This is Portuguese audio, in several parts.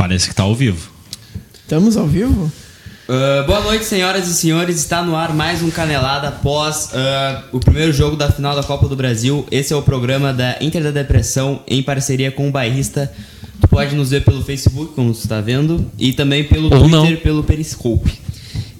Parece que tá ao vivo. Estamos ao vivo? Uh, boa noite, senhoras e senhores. Está no ar mais um Canelada após uh, o primeiro jogo da final da Copa do Brasil. Esse é o programa da Inter da Depressão em parceria com o Bairrista. Tu pode nos ver pelo Facebook, como você está vendo, e também pelo Ou Twitter, não. pelo Periscope.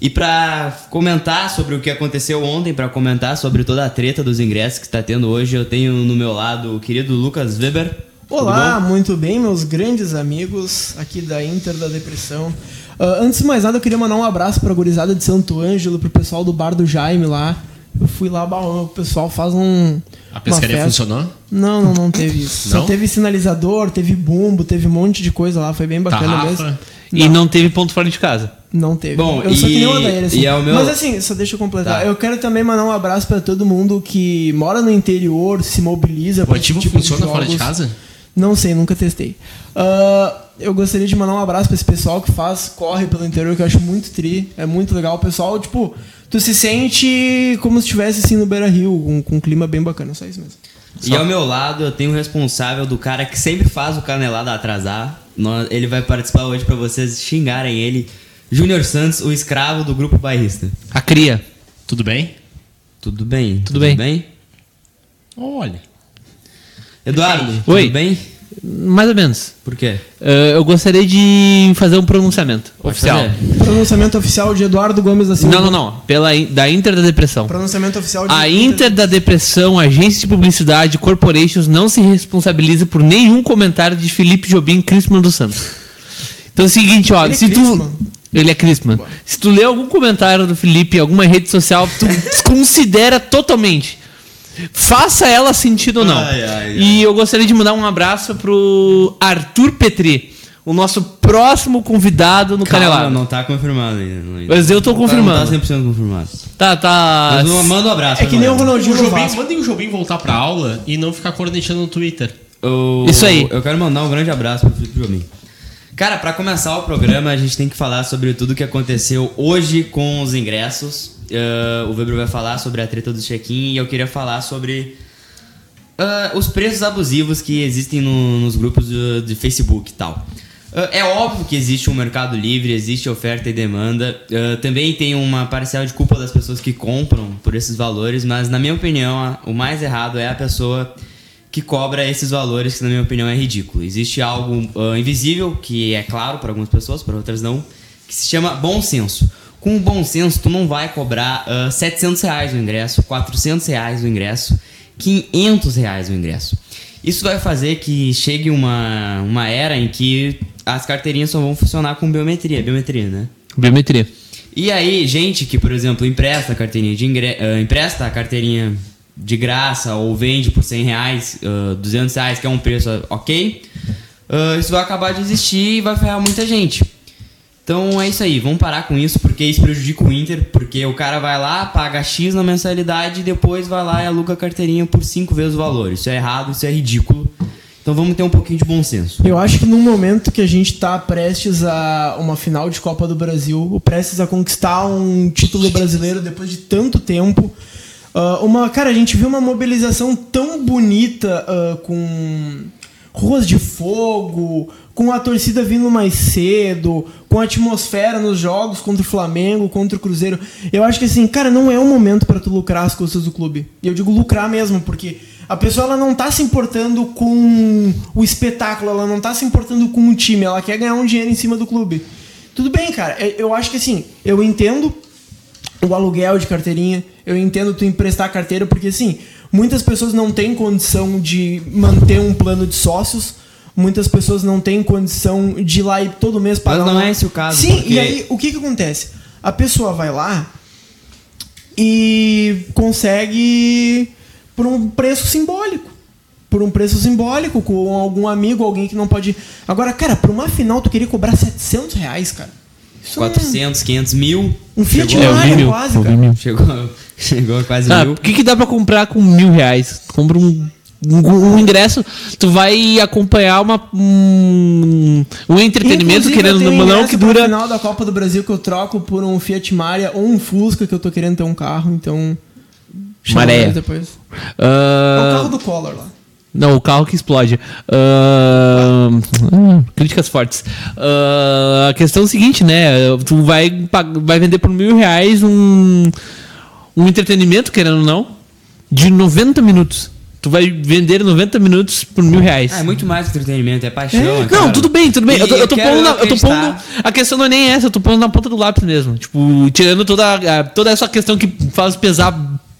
E para comentar sobre o que aconteceu ontem, para comentar sobre toda a treta dos ingressos que está tendo hoje, eu tenho no meu lado o querido Lucas Weber. Olá, muito bem, meus grandes amigos aqui da Inter da Depressão. Ah, antes de mais nada, eu queria mandar um abraço pra gurizada de Santo Ângelo, pro pessoal do bar do Jaime lá. Eu fui lá, o pessoal faz um. A pescaria uma festa. funcionou? Não, não, não teve isso. Só Não? teve sinalizador, teve bumbo, teve um monte de coisa lá, foi bem bacana Tarrafa. mesmo. E não teve ponto fora de casa. Não teve. Bom, eu sou que nem o e- Adair, assim. e é o meu- Mas assim, só deixa eu completar. Tá. Eu quero também mandar um abraço pra todo mundo que mora no interior, se mobiliza O ativo tipo de funciona fora de casa? Não sei, nunca testei. Ah, eu gostaria de mandar um abraço pra esse pessoal que faz, corre pelo interior, que eu acho muito tri. É muito legal. O pessoal, tipo, tu se sente como se estivesse assim no Beira Rio, com, com um clima bem bacana, só isso mesmo. E ao meu lado eu tenho o responsável do cara que sempre faz o canelada atrasar. Ele vai participar hoje pra vocês xingarem ele. Júnior Santos, o escravo do grupo bairrista. A cria. Tudo bem? Tudo bem? Tudo bem. Olha. Eduardo, Oi. tudo bem? Mais ou menos. Por quê? Eh, eu gostaria de fazer um pronunciamento Pode oficial. fazer. Pronunciamento oficial de Eduardo Gomes da Silva. Não, não, não. Pela, in- da Inter da Depressão. Pronunciamento oficial de A Inter da Depressão, agência de publicidade, corporations, não se responsabiliza por nenhum comentário de Felipe Jobim Crisman dos Santos. Então é o seguinte, ó. Ele é se Crisman? tu. Ele é Crisman. Se tu lê algum comentário do Felipe em alguma rede social, tu desconsidera totalmente. Faça ela sentido ou não. Ai, ai, ai. E eu gostaria de mandar um abraço pro Arthur Petri, o nosso próximo convidado no Calma, Canelado. não tá confirmado ainda. não- Mas eu tô Não tá- confirmando. Não tá 100% confirmado. Tá, tá. Mas não- manda um abraço. É que nem o. Ronaldinho O no Jobim, Vasco. mandem o Jobim voltar pra aula e não ficar cornetando no Twitter. Eu- Isso aí. Eu quero mandar um grande abraço pro Felipe Jobim. Cara, pra começar o programa, a gente tem que falar sobre tudo que aconteceu hoje com os ingressos. Eh, o Weber vai falar sobre a treta do check-in e eu queria falar sobre ah, os preços abusivos que existem no- nos grupos de, de Facebook e tal. Ah, é óbvio que existe um mercado livre, existe oferta e demanda. Também tem uma parcela de culpa das pessoas que compram por esses valores, mas na minha opinião, a- o mais errado é a pessoa que cobra esses valores, que na minha opinião é ridículo. Existe algo ah, invisível, que é claro para algumas pessoas, para outras não, que se chama bom senso. Com o bom senso, tu não vai cobrar ah, 700 reais o ingresso, 400 reais o ingresso, 500 reais o ingresso. Isso vai fazer que chegue uma, uma era em que as carteirinhas só vão funcionar com biometria, biometria, né? Biometria. E aí, gente que, por exemplo, empresta a carteirinha de ingre... eh, empresta a carteirinha de graça ou vende por 100 reais, ah, 200 reais, que é um preço ok, ah, isso vai acabar de existir e vai ferrar muita gente. Então é isso aí, vamos parar com isso, porque isso prejudica o Inter, porque o cara vai lá, paga X na mensalidade e depois vai lá e aluga a carteirinha por 5 vezes o valor. Isso é errado, isso é ridículo. Então vamos ter um pouquinho de bom senso. Eu acho que num momento que a gente tá prestes a uma final de Copa do Brasil, prestes a conquistar um título brasileiro depois de tanto tempo, ah, uma, cara, a gente viu uma mobilização tão bonita ah, com ruas de fogo, com a torcida vindo mais cedo, com a atmosfera nos jogos contra o Flamengo, contra o Cruzeiro. Eu acho que assim, cara, não é o momento pra tu lucrar as custas do clube. E eu digo lucrar mesmo, porque a pessoa ela não tá se importando com o espetáculo, ela não tá se importando com o time, ela quer ganhar um dinheiro em cima do clube. Tudo bem, cara. eu- Eu acho que assim, eu entendo o aluguel de carteirinha, eu entendo tu emprestar carteira, porque assim, muitas pessoas não têm condição de manter um plano de sócios, muitas pessoas não têm condição de ir lá e todo mês pagar. não uma- é esse o caso, Sim, porque- e aí o que que acontece? A pessoa vai lá e consegue por um preço simbólico. Por um preço simbólico, com algum amigo, alguém que não pode. Agora, cara, pra uma final tu queria cobrar 700 reais, cara. Isso não é- 400, 500 mil. Um Fiat chegou, É, mil. quase, cara. mil. chegou, chegou a quase Tá, mil. o que, que dá pra comprar com mil reais? Tu Compra um, um, um ingresso, tu vai acompanhar uma, um, um entretenimento, Inclusive, querendo ou não, que dura. final da Copa do Brasil que eu troco por um Fiat Maria ou um Fusca que eu tô querendo ter um carro, então. nós depois. É o Ah, carro do Collor lá. Não, o carro que explode. Ah, críticas fortes. Ah, a questão é o seguinte, né? Tu vai, vai vender por mil reais um, um entretenimento, querendo ou não, de 90 minutos. Tu vai vender 90 minutos por mil reais. Ah, é muito mais que entretenimento, é paixão. É, é Não, tudo bem, tudo bem. Eu tô, eu tô pondo na, eu tô pondo. A questão não é nem essa, eu tô pondo na ponta do lápis mesmo. Tipo, tirando toda, a- toda essa questão que faz pesar,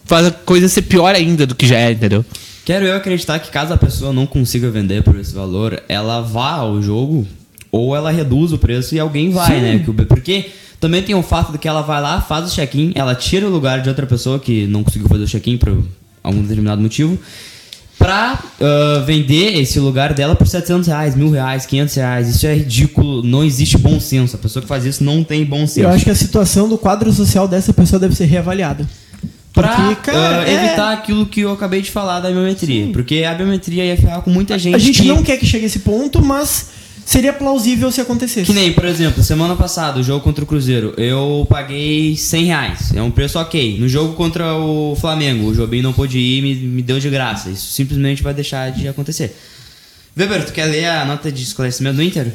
faz a coisa ser pior ainda do que já é, entendeu? Quero eu acreditar que caso a pessoa não consiga vender por esse valor, ela vá ao jogo ou ela reduz o preço e alguém vai, né? Que o- Porque também tem o fato de que ela vai lá, faz o check-in, ela tira o lugar de outra pessoa que não conseguiu fazer o check-in por algum determinado motivo, pra ah, vender esse lugar dela por 700 reais, mil reais, 500 reais. Isso é ridículo, não existe bom senso. A pessoa que faz isso não tem bom senso. Eu acho que a situação do quadro social dessa pessoa deve ser reavaliada. Pra Porque, cara, ah, é- evitar aquilo que eu acabei de falar da biometria. Porque a biometria ia ferrar com muita gente. A gente que... não quer que chegue a esse ponto, mas seria plausível se acontecesse. Que nem, por exemplo, semana passada, o jogo contra o Cruzeiro, eu paguei 100 reais. É um preço ok. No jogo contra o Flamengo, o Jobim não pôde ir e me, me deu de graça. Isso simplesmente vai deixar de acontecer. Weber, tu quer ler a nota de esclarecimento do Inter?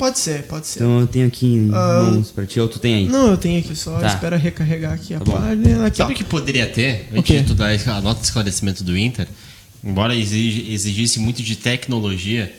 Pode ser, pode ser. Então eu tenho aqui em Ah, mãos pra ti, ou tu tem aí? Não, eu tenho aqui só. Tá. Espera recarregar aqui a Tá bom. página. Aqui. Sabe o que poderia ter, O antes quê? de tu dar a nota de esclarecimento do Inter, embora exige- exigisse muito de tecnologia,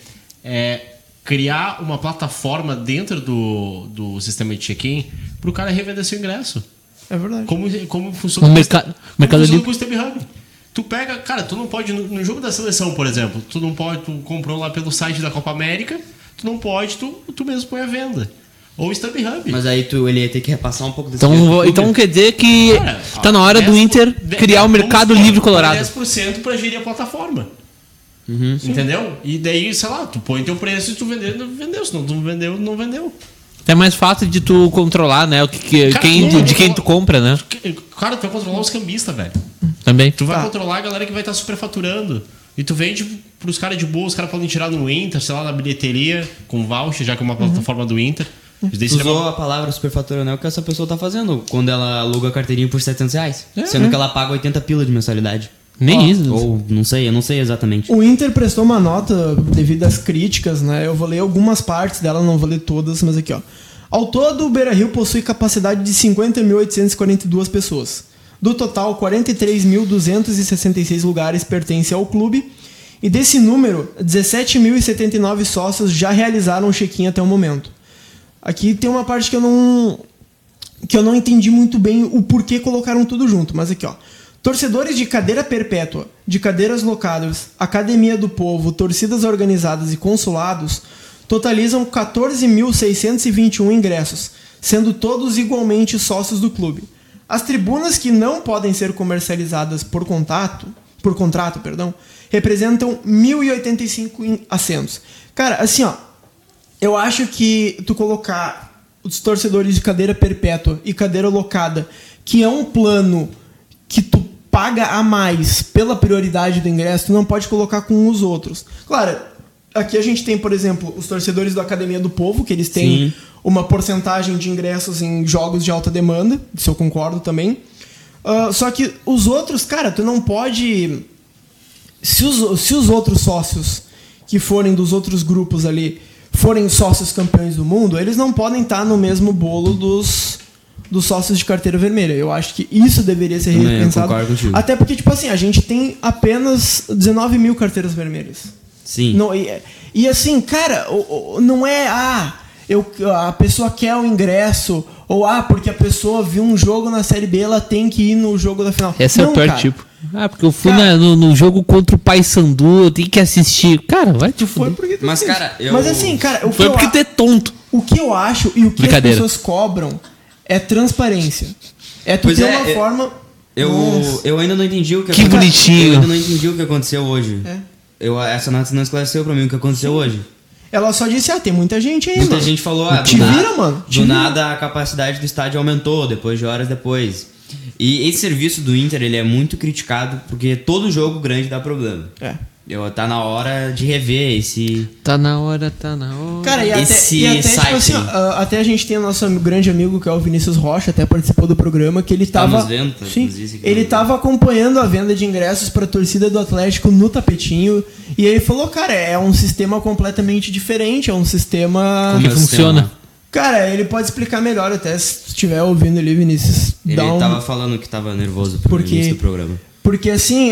é criar uma plataforma dentro do, do sistema de check-in para o cara revender seu ingresso. É verdade. Como, como funciona merca- como Mercado funciona Livre. com o Stub Hub. Tu pega, cara, tu não pode, no, no jogo da seleção, por exemplo, tu não pode, tu comprou lá pelo site da Copa América, tu não pode, tu, tu mesmo põe a venda. Ou o Stub Hub. Mas aí tu, ele ia ter que repassar um pouco desse Então, então quer dizer que Cara, tá na hora do 10%, Inter de- criar o vamos Mercado supor, Livre Colorado. 10% para gerir a plataforma. Uhum. Entendeu? E daí, sei lá, tu põe teu preço e tu vendeu, não vendeu. Se não tu vendeu, não vendeu. É mais fácil de tu controlar, né? O que, que- Cara, quem, tu- de quem tu compra, né? Cara, tu vai controlar os cambistas, velho. Também. Tu vai Tá. controlar a galera que vai estar superfaturando. E tu vende pros caras de boa, os caras podem tirar no Inter, sei lá, na bilheteria, com voucher, já que é uma plataforma do Inter. Isso usou uma- a palavra superfatura, né? O que essa pessoa tá fazendo quando ela aluga a carteirinha por 700 reais. É, sendo que ela paga 80 pila de mensalidade. Nem Ó, isso. Ou, não sei, eu não sei exatamente. O Inter prestou uma nota devido às críticas, né? Eu vou ler algumas partes dela, não vou ler todas, mas aqui, ó. Ao todo, o Beira-Rio possui capacidade de 50.842 pessoas. Do total, 43.266 lugares pertencem ao clube. E desse número, 17.079 sócios já realizaram o check-in até o momento. Aqui tem uma parte que eu não que eu não entendi muito bem o porquê colocaram tudo junto, mas aqui ó. Torcedores de cadeira perpétua, de cadeiras locadas, Academia do Povo, torcidas organizadas e consulados totalizam 14.621 ingressos, sendo todos igualmente sócios do clube. As tribunas que não podem ser comercializadas por contato, por contrato, perdão, representam 1.085 in- assentos. Cara, assim, ó, eu acho que tu colocar os torcedores de cadeira perpétua e cadeira locada, que é um plano que tu paga a mais pela prioridade do ingresso, tu não pode colocar com os outros. Claro, aqui a gente tem, por exemplo, os torcedores da Academia do Povo, que eles têm Sim. Uma porcentagem de ingressos em jogos de alta demanda, isso eu concordo também. Ah, só que os outros, cara, tu não pode se os, se os outros sócios que forem dos outros grupos ali forem sócios campeões do mundo, eles não podem estar no mesmo bolo dos, dos sócios de carteira vermelha. Eu acho que isso deveria ser repensado. Até porque, tipo assim, a gente tem apenas 19 mil carteiras vermelhas. Sim. Não, e, e assim, cara, não é ah, eu, a pessoa quer o ingresso, ou ah, porque a pessoa viu um jogo na série B, ela tem que ir no jogo da final. Esse é Não, o pior cara. tipo. Ah, porque eu fui Cara- na- no, no jogo contra o Paysandu, eu tenho que assistir. Cara, vai te Foi fuder. porque tu Mas, cara, eu- Mas assim, cara, o que, Foi eu, porque tu é tonto. o que eu acho e o que as pessoas cobram é transparência. É tu Pois ter é, uma é- forma. Eu, Nossa. eu ainda não entendi o que, Que aconte- bonitinho. Eu ainda não entendi o que aconteceu hoje. É. Eu, essa nota não esclareceu pra mim o que aconteceu hoje. Ela só disse, ah, tem muita gente aí, Muita mano. gente falou, ah, Te nada- vira, mano. Te Do vira. nada a capacidade do estádio aumentou, depois de horas depois. E esse serviço do Inter, ele é muito criticado, porque todo jogo grande dá problema. É. Eu, tá na hora de rever esse. Tá na hora, tá na hora. Cara, e até, Esse e até, tipo site assim, até a gente tem o nosso grande amigo que é o Vinícius Rocha, até participou do programa, que ele tava. nos vendo, tá? sim, ele tava acompanhando a venda de ingressos pra torcida do Atlético no tapetinho. E ele falou, cara, é um sistema completamente diferente, é um sistema. Como que é funciona. sistema? Cara, ele pode explicar melhor até se estiver ouvindo ali, Vinícius. Ele dá um- tava falando que tava nervoso pro Porque- início do programa. Porque assim,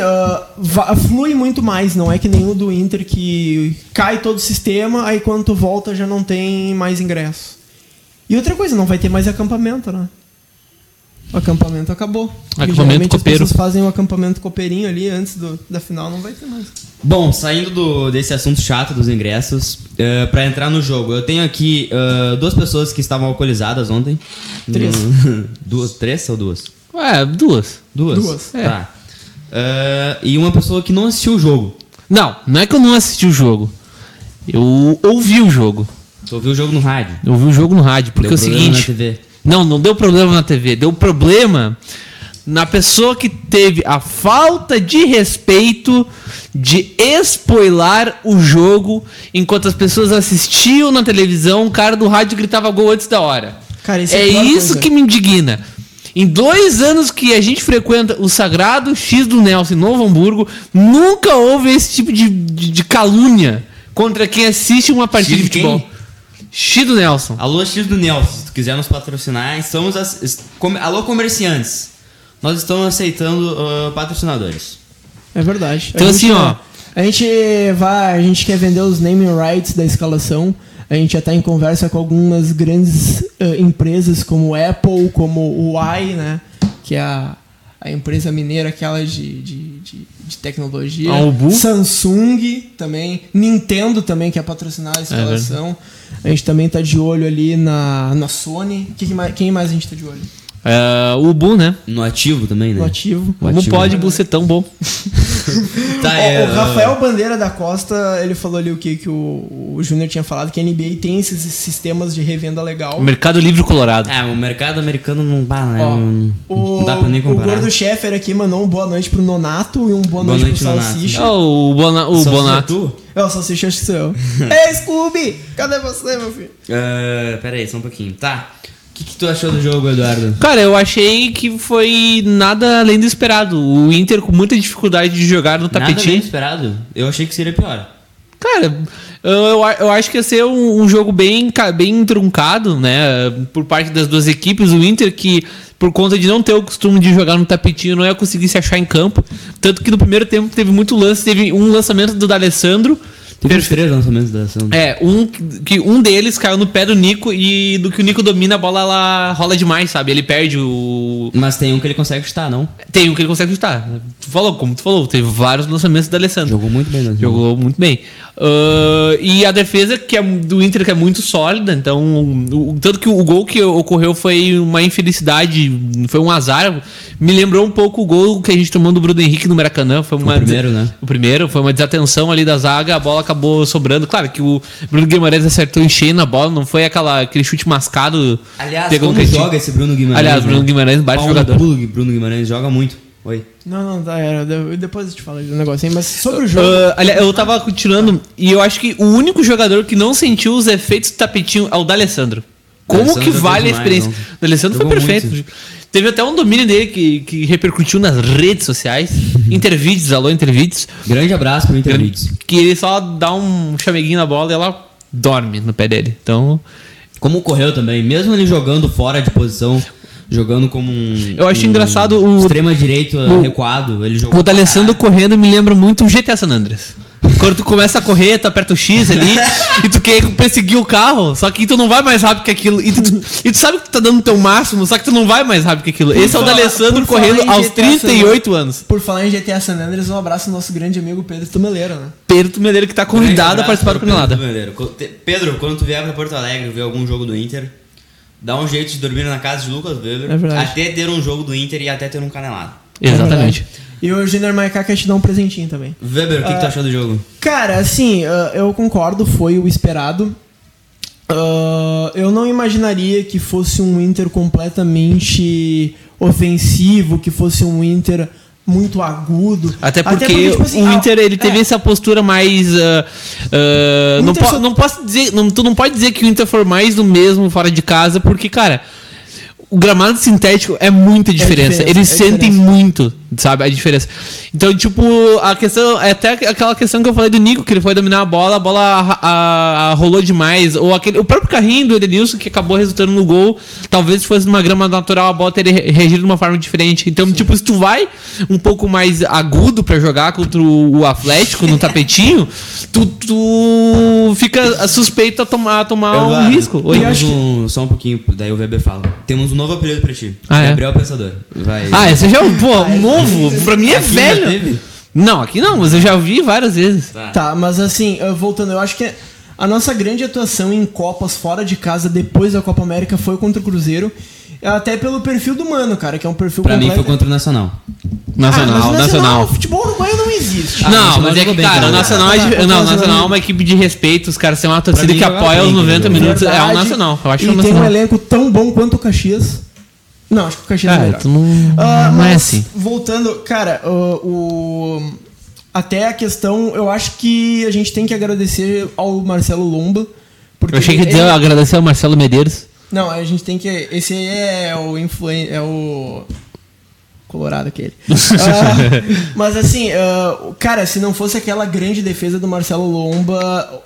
va- flui muito mais, não é que nem o do Inter que cai todo o sistema, aí quando tu volta já não tem mais ingresso. E outra coisa, não vai ter mais acampamento, né? O acampamento acabou. Acampamento geralmente copeiro. As pessoas fazem o acampamento copeirinho ali antes do- da final, não vai ter mais. Bom, saindo do- desse assunto chato dos ingressos, eh, pra entrar no jogo, eu tenho aqui eh, duas pessoas que estavam alcoolizadas ontem. Três. Duas, três ou duas? Ué, duas. Duas? Duas. É. Tá. Eh, e uma pessoa que não assistiu o jogo. Não, não é que eu não assisti o jogo. Eu ouvi o jogo. Tu ouviu o jogo no rádio. Eu ouvi o jogo no rádio. Porque Deu é o seguinte. na TV. Não, não deu problema na TV. Deu problema na pessoa que teve a falta de respeito de spoilar o jogo enquanto as pessoas assistiam na televisão. O cara do rádio gritava gol antes da hora. Cara, isso é é isso coisa. que me indigna. Em dois anos que a gente frequenta o Sagrado X do Nelson em Novo Hamburgo, nunca houve esse tipo de, de, de calúnia contra quem assiste uma partida X de futebol. quem? X do Nelson. Alô, X do Nelson, se tu quiser nos patrocinar, estamos. es- com- Alô, comerciantes. Nós estamos aceitando ah, patrocinadores. É verdade. Então, A gente- assim, ó. A gente vai. A gente quer vender os naming rights da escalação. A gente já tá em conversa com algumas grandes eh, empresas como Apple, como o Huawei, né? Que é a, a empresa mineira, aquela de, de, de, de tecnologia. A Ubu. Samsung também. Nintendo também quer patrocinar a escalação. a gente também tá de olho ali na, na Sony. Que que mais- quem mais a gente tá de olho? É, o Bu, né? No ativo também, né? No ativo. O Como ativo. pode Bu ser tão bom? Tá, é, o Rafael Bandeira da Costa, ele falou ali o que, que o, o Júnior tinha falado, que a NBA tem esses sistemas de revenda legal. Mercado Livre Colorado. É, o mercado americano não dá, né? Ó, não, o, não dá pra nem o comparar. Gordo Sheffer aqui mandou um boa noite pro Nonato e um boa, Boa noite, noite, pro Nonato. Salsicha. Oh, o Bona, o Só Bonato. tu? É, o Salsicha acho que sou eu. Ei, Scooby! Cadê você, meu filho? Ah, pera aí, só um pouquinho. Tá. O que, que tu achou do jogo, Eduardo? Cara, eu achei que foi nada além do esperado. O Inter com muita dificuldade de jogar no Nada bem tapetinho. esperado. Eu achei que seria pior. Cara, eu, eu, acho que ia ser um, um jogo bem, bem truncado, né? Por parte das duas equipes. O Inter que, por conta de não ter o costume de jogar no tapetinho, não ia conseguir se achar em campo. Tanto que no primeiro tempo teve muito lance. Teve um lançamento do D'Alessandro. Teve uns três lançamentos da ação. É, um que um deles caiu no pé do Nico e do que o Nico domina a bola ela rola demais, sabe? Ele perde o Mas tem um que ele consegue chutar, não? tem um que ele consegue chutar. Tu falou, como tu falou, teve vários lançamentos da Alessandro. Jogou muito bem, né? Jogou muito bem. Ah, e a defesa que é do Inter que é muito sólida, então o, o- tanto que o gol que ocorreu foi uma infelicidade, foi um azar. Me lembrou um pouco o gol que a gente tomou do Bruno Henrique no Maracanã, foi uma primeiro, né? O primeiro foi uma desatenção ali da zaga, a bola acabou sobrando. Claro que o Bruno Guimarães acertou em cheio na bola, não foi aquela aquele chute mascado. Aliás, como cantinho. joga esse Bruno Guimarães? Aliás, Bruno né? Guimarães, baita jogador. pulo, Bruno Guimarães joga muito. Oi. Não, não, tá, era, de- depois eu te falo do negocinho, mas sobre o jogo. Ah, aliás, eu tava continuando e eu acho que o único jogador que não sentiu os efeitos do tapetinho é o D'Alessandro. Como D'Alessandro que jogou vale a experiência? O D'Alessandro foi perfeito. muito. Teve até um domínio dele que, que repercutiu nas redes sociais. Intervídeos, alô, Intervídeos. Grande abraço pro Intervídeos. Que ele só dá um chameguinho na bola e ela dorme no pé dele. Então, Como correu também, mesmo ele jogando fora de posição, jogando como um. Eu acho um engraçado o- Extrema direita recuado, ele jogou. o D'Alessandro correndo me lembra muito o GTA San Andreas. Quando tu começa a correr, tu aperta o X ali e tu quer perseguir o carro, só que tu não vai mais rápido que aquilo. E tu, e tu sabe que tu tá dando o teu máximo, só que tu não vai mais rápido que aquilo. Esse é o falar- D'Alessandro por falar correndo aos GTA San 38 anos. Por falar em GTA San Andreas, um abraço ao nosso grande amigo Pedro Tumeleiro, né? Pedro Tumeleiro que tá convidado a participar do Canelada. Pedro, Pedro, quando tu vier pra Porto Alegre ver algum jogo do Inter, dá um jeito de dormir na casa de Lucas Weber. É. Até ter um jogo do Inter e até ter um canelado. Exatamente. É. e o Junior Maiká quer te dar um presentinho também. Weber, o que, que tu Ah. achou do jogo? Cara, assim, ah, eu concordo, foi o esperado. Ah, eu não imaginaria que fosse um Inter completamente ofensivo, que fosse um Inter muito agudo. Até porque, tipo assim, o Inter ele teve é, essa postura mais. ah, O não, po- só- não posso dizer. Não, tu não pode dizer que o Inter foi mais do mesmo fora de casa, porque, cara. O gramado sintético é muita diferença. diferença, Eles é sentem diferença. muito, sabe, a diferença. Então, tipo, a questão. É até aquela questão que eu falei do Nico, que ele foi dominar a bola, a bola a- a- a- rolou demais. Ou aquele, o próprio carrinho do Edenilson, que acabou resultando no gol. Talvez se fosse numa grama natural, a bola teria re- reagido de uma forma diferente. Então, tipo, se tu vai um pouco mais agudo pra jogar contra o, o Atlético no tapetinho, tu, tu fica suspeito a tomar, a tomar um risco. Oi? Temos um, só um pouquinho, daí o Weber fala. Temos um novo apelido pra ti. Ah, é? Gabriel Pensador. Vai. Ah, esse já é um pô, novo. Pra mim é Aqui velho. teve? Não, aqui não, mas eu já vi várias vezes. Tá, mas assim, voltando, eu acho que a nossa grande atuação em Copas fora de casa depois da Copa América foi contra o Cruzeiro. Até pelo perfil do Mano, cara, que é um perfil Pra mim completo- foi contra o Nacional. Nacional, Ah, mas o nacional. O futebol uruguaio não existe. Ah, não, Nacional mas é que, bem, cara, o Nacional, é, Ah, de- tá, não, tá, o Nacional tá. é uma equipe de respeito, os caras têm uma torcida mim que joga apoia bem, os cara. 90 minutos. É o Verdade. Nacional, eu acho e que é o tem um Nacional. elenco tão bom quanto o Caxias. Não, acho que o Caxias é Cara, melhor. tu não, Ah, não é mas, assim. Voltando, cara, o, o- até a questão, eu acho que a gente tem que agradecer ao Marcelo Lomba. Porque Eu achei que ia ele- dizer agradecer ao Marcelo Medeiros. Não, a gente tem que. Esse aí é o influen é o. Colorado aquele. Ah, mas assim, ah, cara, se não fosse aquela grande defesa do Marcelo Lomba,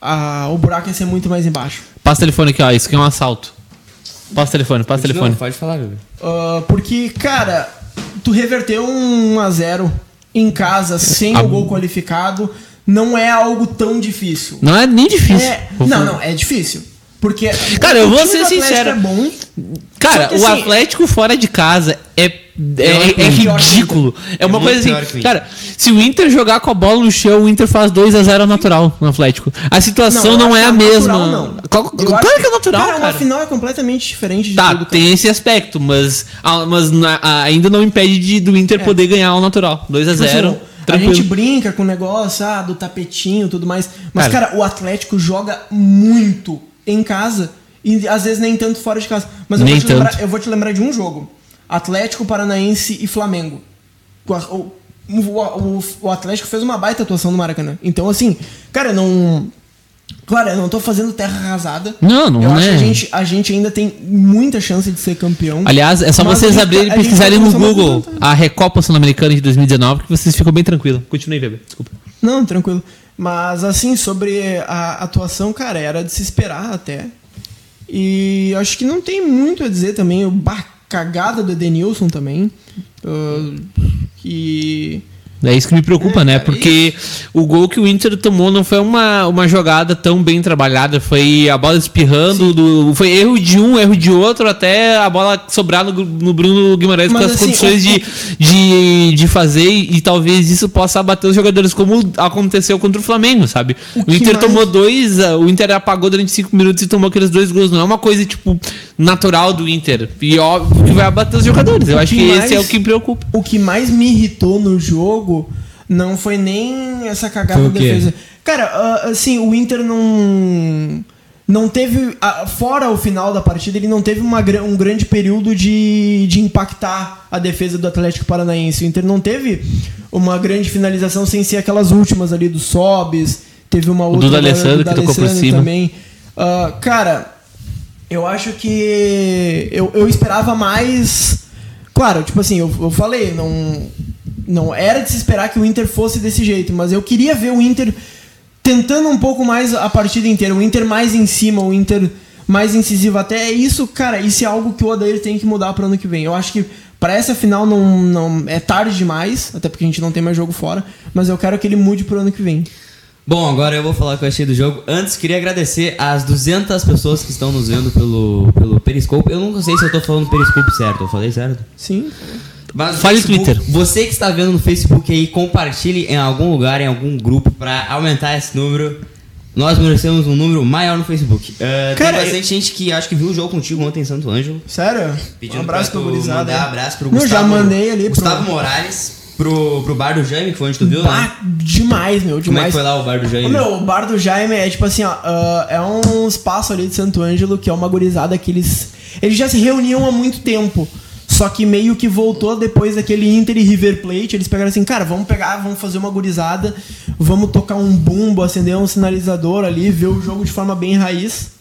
ah, o buraco ia ser muito mais embaixo. Passa o telefone aqui, ó. Isso aqui é um assalto. Passa o telefone, passa o telefone. Pode falar. Ah, porque, cara, tu reverter um 1x0 em casa sem Ah. o gol qualificado não é algo tão difícil. Não é nem difícil. É, não, não, é difícil. Porque. Cara, eu vou ser sincero. É bom, Cara, que o assim- Atlético fora de casa é, é, é Inter. ridículo. É uma É coisa assim. Cara, se o Inter jogar com a bola no chão, o Inter faz 2x0 natural no Atlético. A situação não, acho é a mesma. natural, não. Qual, é que é natural, cara? cara? uma final é completamente diferente de Tá, tudo. tem esse aspecto, mas, mas na- ainda não impede de, do Inter poder ganhar o natural. 2x0. Tipo assim, a gente brinca com o negócio ah, do tapetinho e tudo mais. Mas, Cara. cara, o Atlético joga muito em casa e às vezes nem tanto fora de casa. Mas eu, Nem vou te, tanto. lembrar, eu vou te lembrar de um jogo: Atlético Paranaense e Flamengo. O, o- o- o Atlético fez uma baita atuação no Maracanã. Então, assim, cara, não. Claro, eu não tô fazendo terra arrasada. Não, não eu acho é. que a gente, a gente ainda tem muita chance de ser campeão. Aliás, é só vocês gente abrirem e pesquisarem tá no Google a Recopa Sul-Americana de 2019 que vocês ficam bem tranquilos. Continue, Weber. Desculpa. Não, tranquilo. Mas assim, sobre a atuação, cara, era de se esperar até. E acho que não tem muito a dizer também. O bah, cagada do Edenilson também. ah, que. É isso que me preocupa, É, né? Porque o gol que o Inter tomou não foi uma, uma jogada tão bem trabalhada. Foi a bola espirrando, do, foi erro de um, erro de outro, até a bola sobrar no, no Bruno Guimarães Mas, com as assim, condições o- de, de, de fazer. E, talvez isso possa abater os jogadores, como aconteceu contra o Flamengo, sabe? O, que Inter mais- tomou dois, ah, o Inter apagou durante cinco minutos e tomou aqueles dois gols. Não é uma coisa, tipo, natural do Inter. E óbvio que vai abater os jogadores. Eu O acho que que mais- esse é o que me preocupa. O que mais me irritou no jogo não foi nem essa cagada o da defesa. Cara, ah, assim, o Inter não. Não teve. ah, Fora o final da partida, ele não teve uma, um grande período de, de impactar a defesa do Atlético Paranaense. O Inter não teve uma grande finalização sem ser aquelas últimas ali do Sobes. Teve uma outra do da- D'Alessandro que tocou por cima. também. Ah, cara, eu acho que eu, eu esperava mais. Claro, tipo assim, eu, eu falei, não, não era de se esperar que o Inter fosse desse jeito, mas eu queria ver o Inter tentando um pouco mais a partida inteira, o Inter mais em cima, o Inter mais incisivo. Até isso, cara, isso é algo que o Odair tem que mudar para ano que vem. Eu acho que para essa final não, não é tarde demais, até porque a gente não tem mais jogo fora, mas eu quero que ele mude pro ano que vem. Bom, agora eu vou falar o que eu achei do jogo. Antes, queria agradecer às 200 pessoas que estão nos vendo pelo, pelo Periscope. Eu nunca sei se eu tô falando Periscope certo. Eu falei certo? Sim. Mas Fale no Facebook, Twitter. Você que está vendo no Facebook aí, compartilhe em algum lugar, em algum grupo, pra aumentar esse número. Nós merecemos um número maior no Facebook. Uh, Cara, tem bastante gente que acho que viu o jogo contigo ontem em Santo Ângelo. Sério? Pedindo um abraço pra pro tu mandar aí. abraço pro Gustavo. já mandei ali pro- Gustavo Morales, pro, pro bar do Jaime, que foi onde tu viu, né? Bah, demais, meu, Como é demais. que foi lá o bar do Jaime? Ô, meu, o bar do Jaime é tipo assim, ó, ah, é um espaço ali de Santo Ângelo que é uma gurizada que eles. Eles já se reuniam há muito tempo. Só que meio que voltou depois daquele Inter e River Plate. Eles pegaram assim, cara, vamos pegar, vamos fazer uma gurizada, vamos tocar um bumbo, acender um sinalizador ali, ver o jogo de forma bem raiz.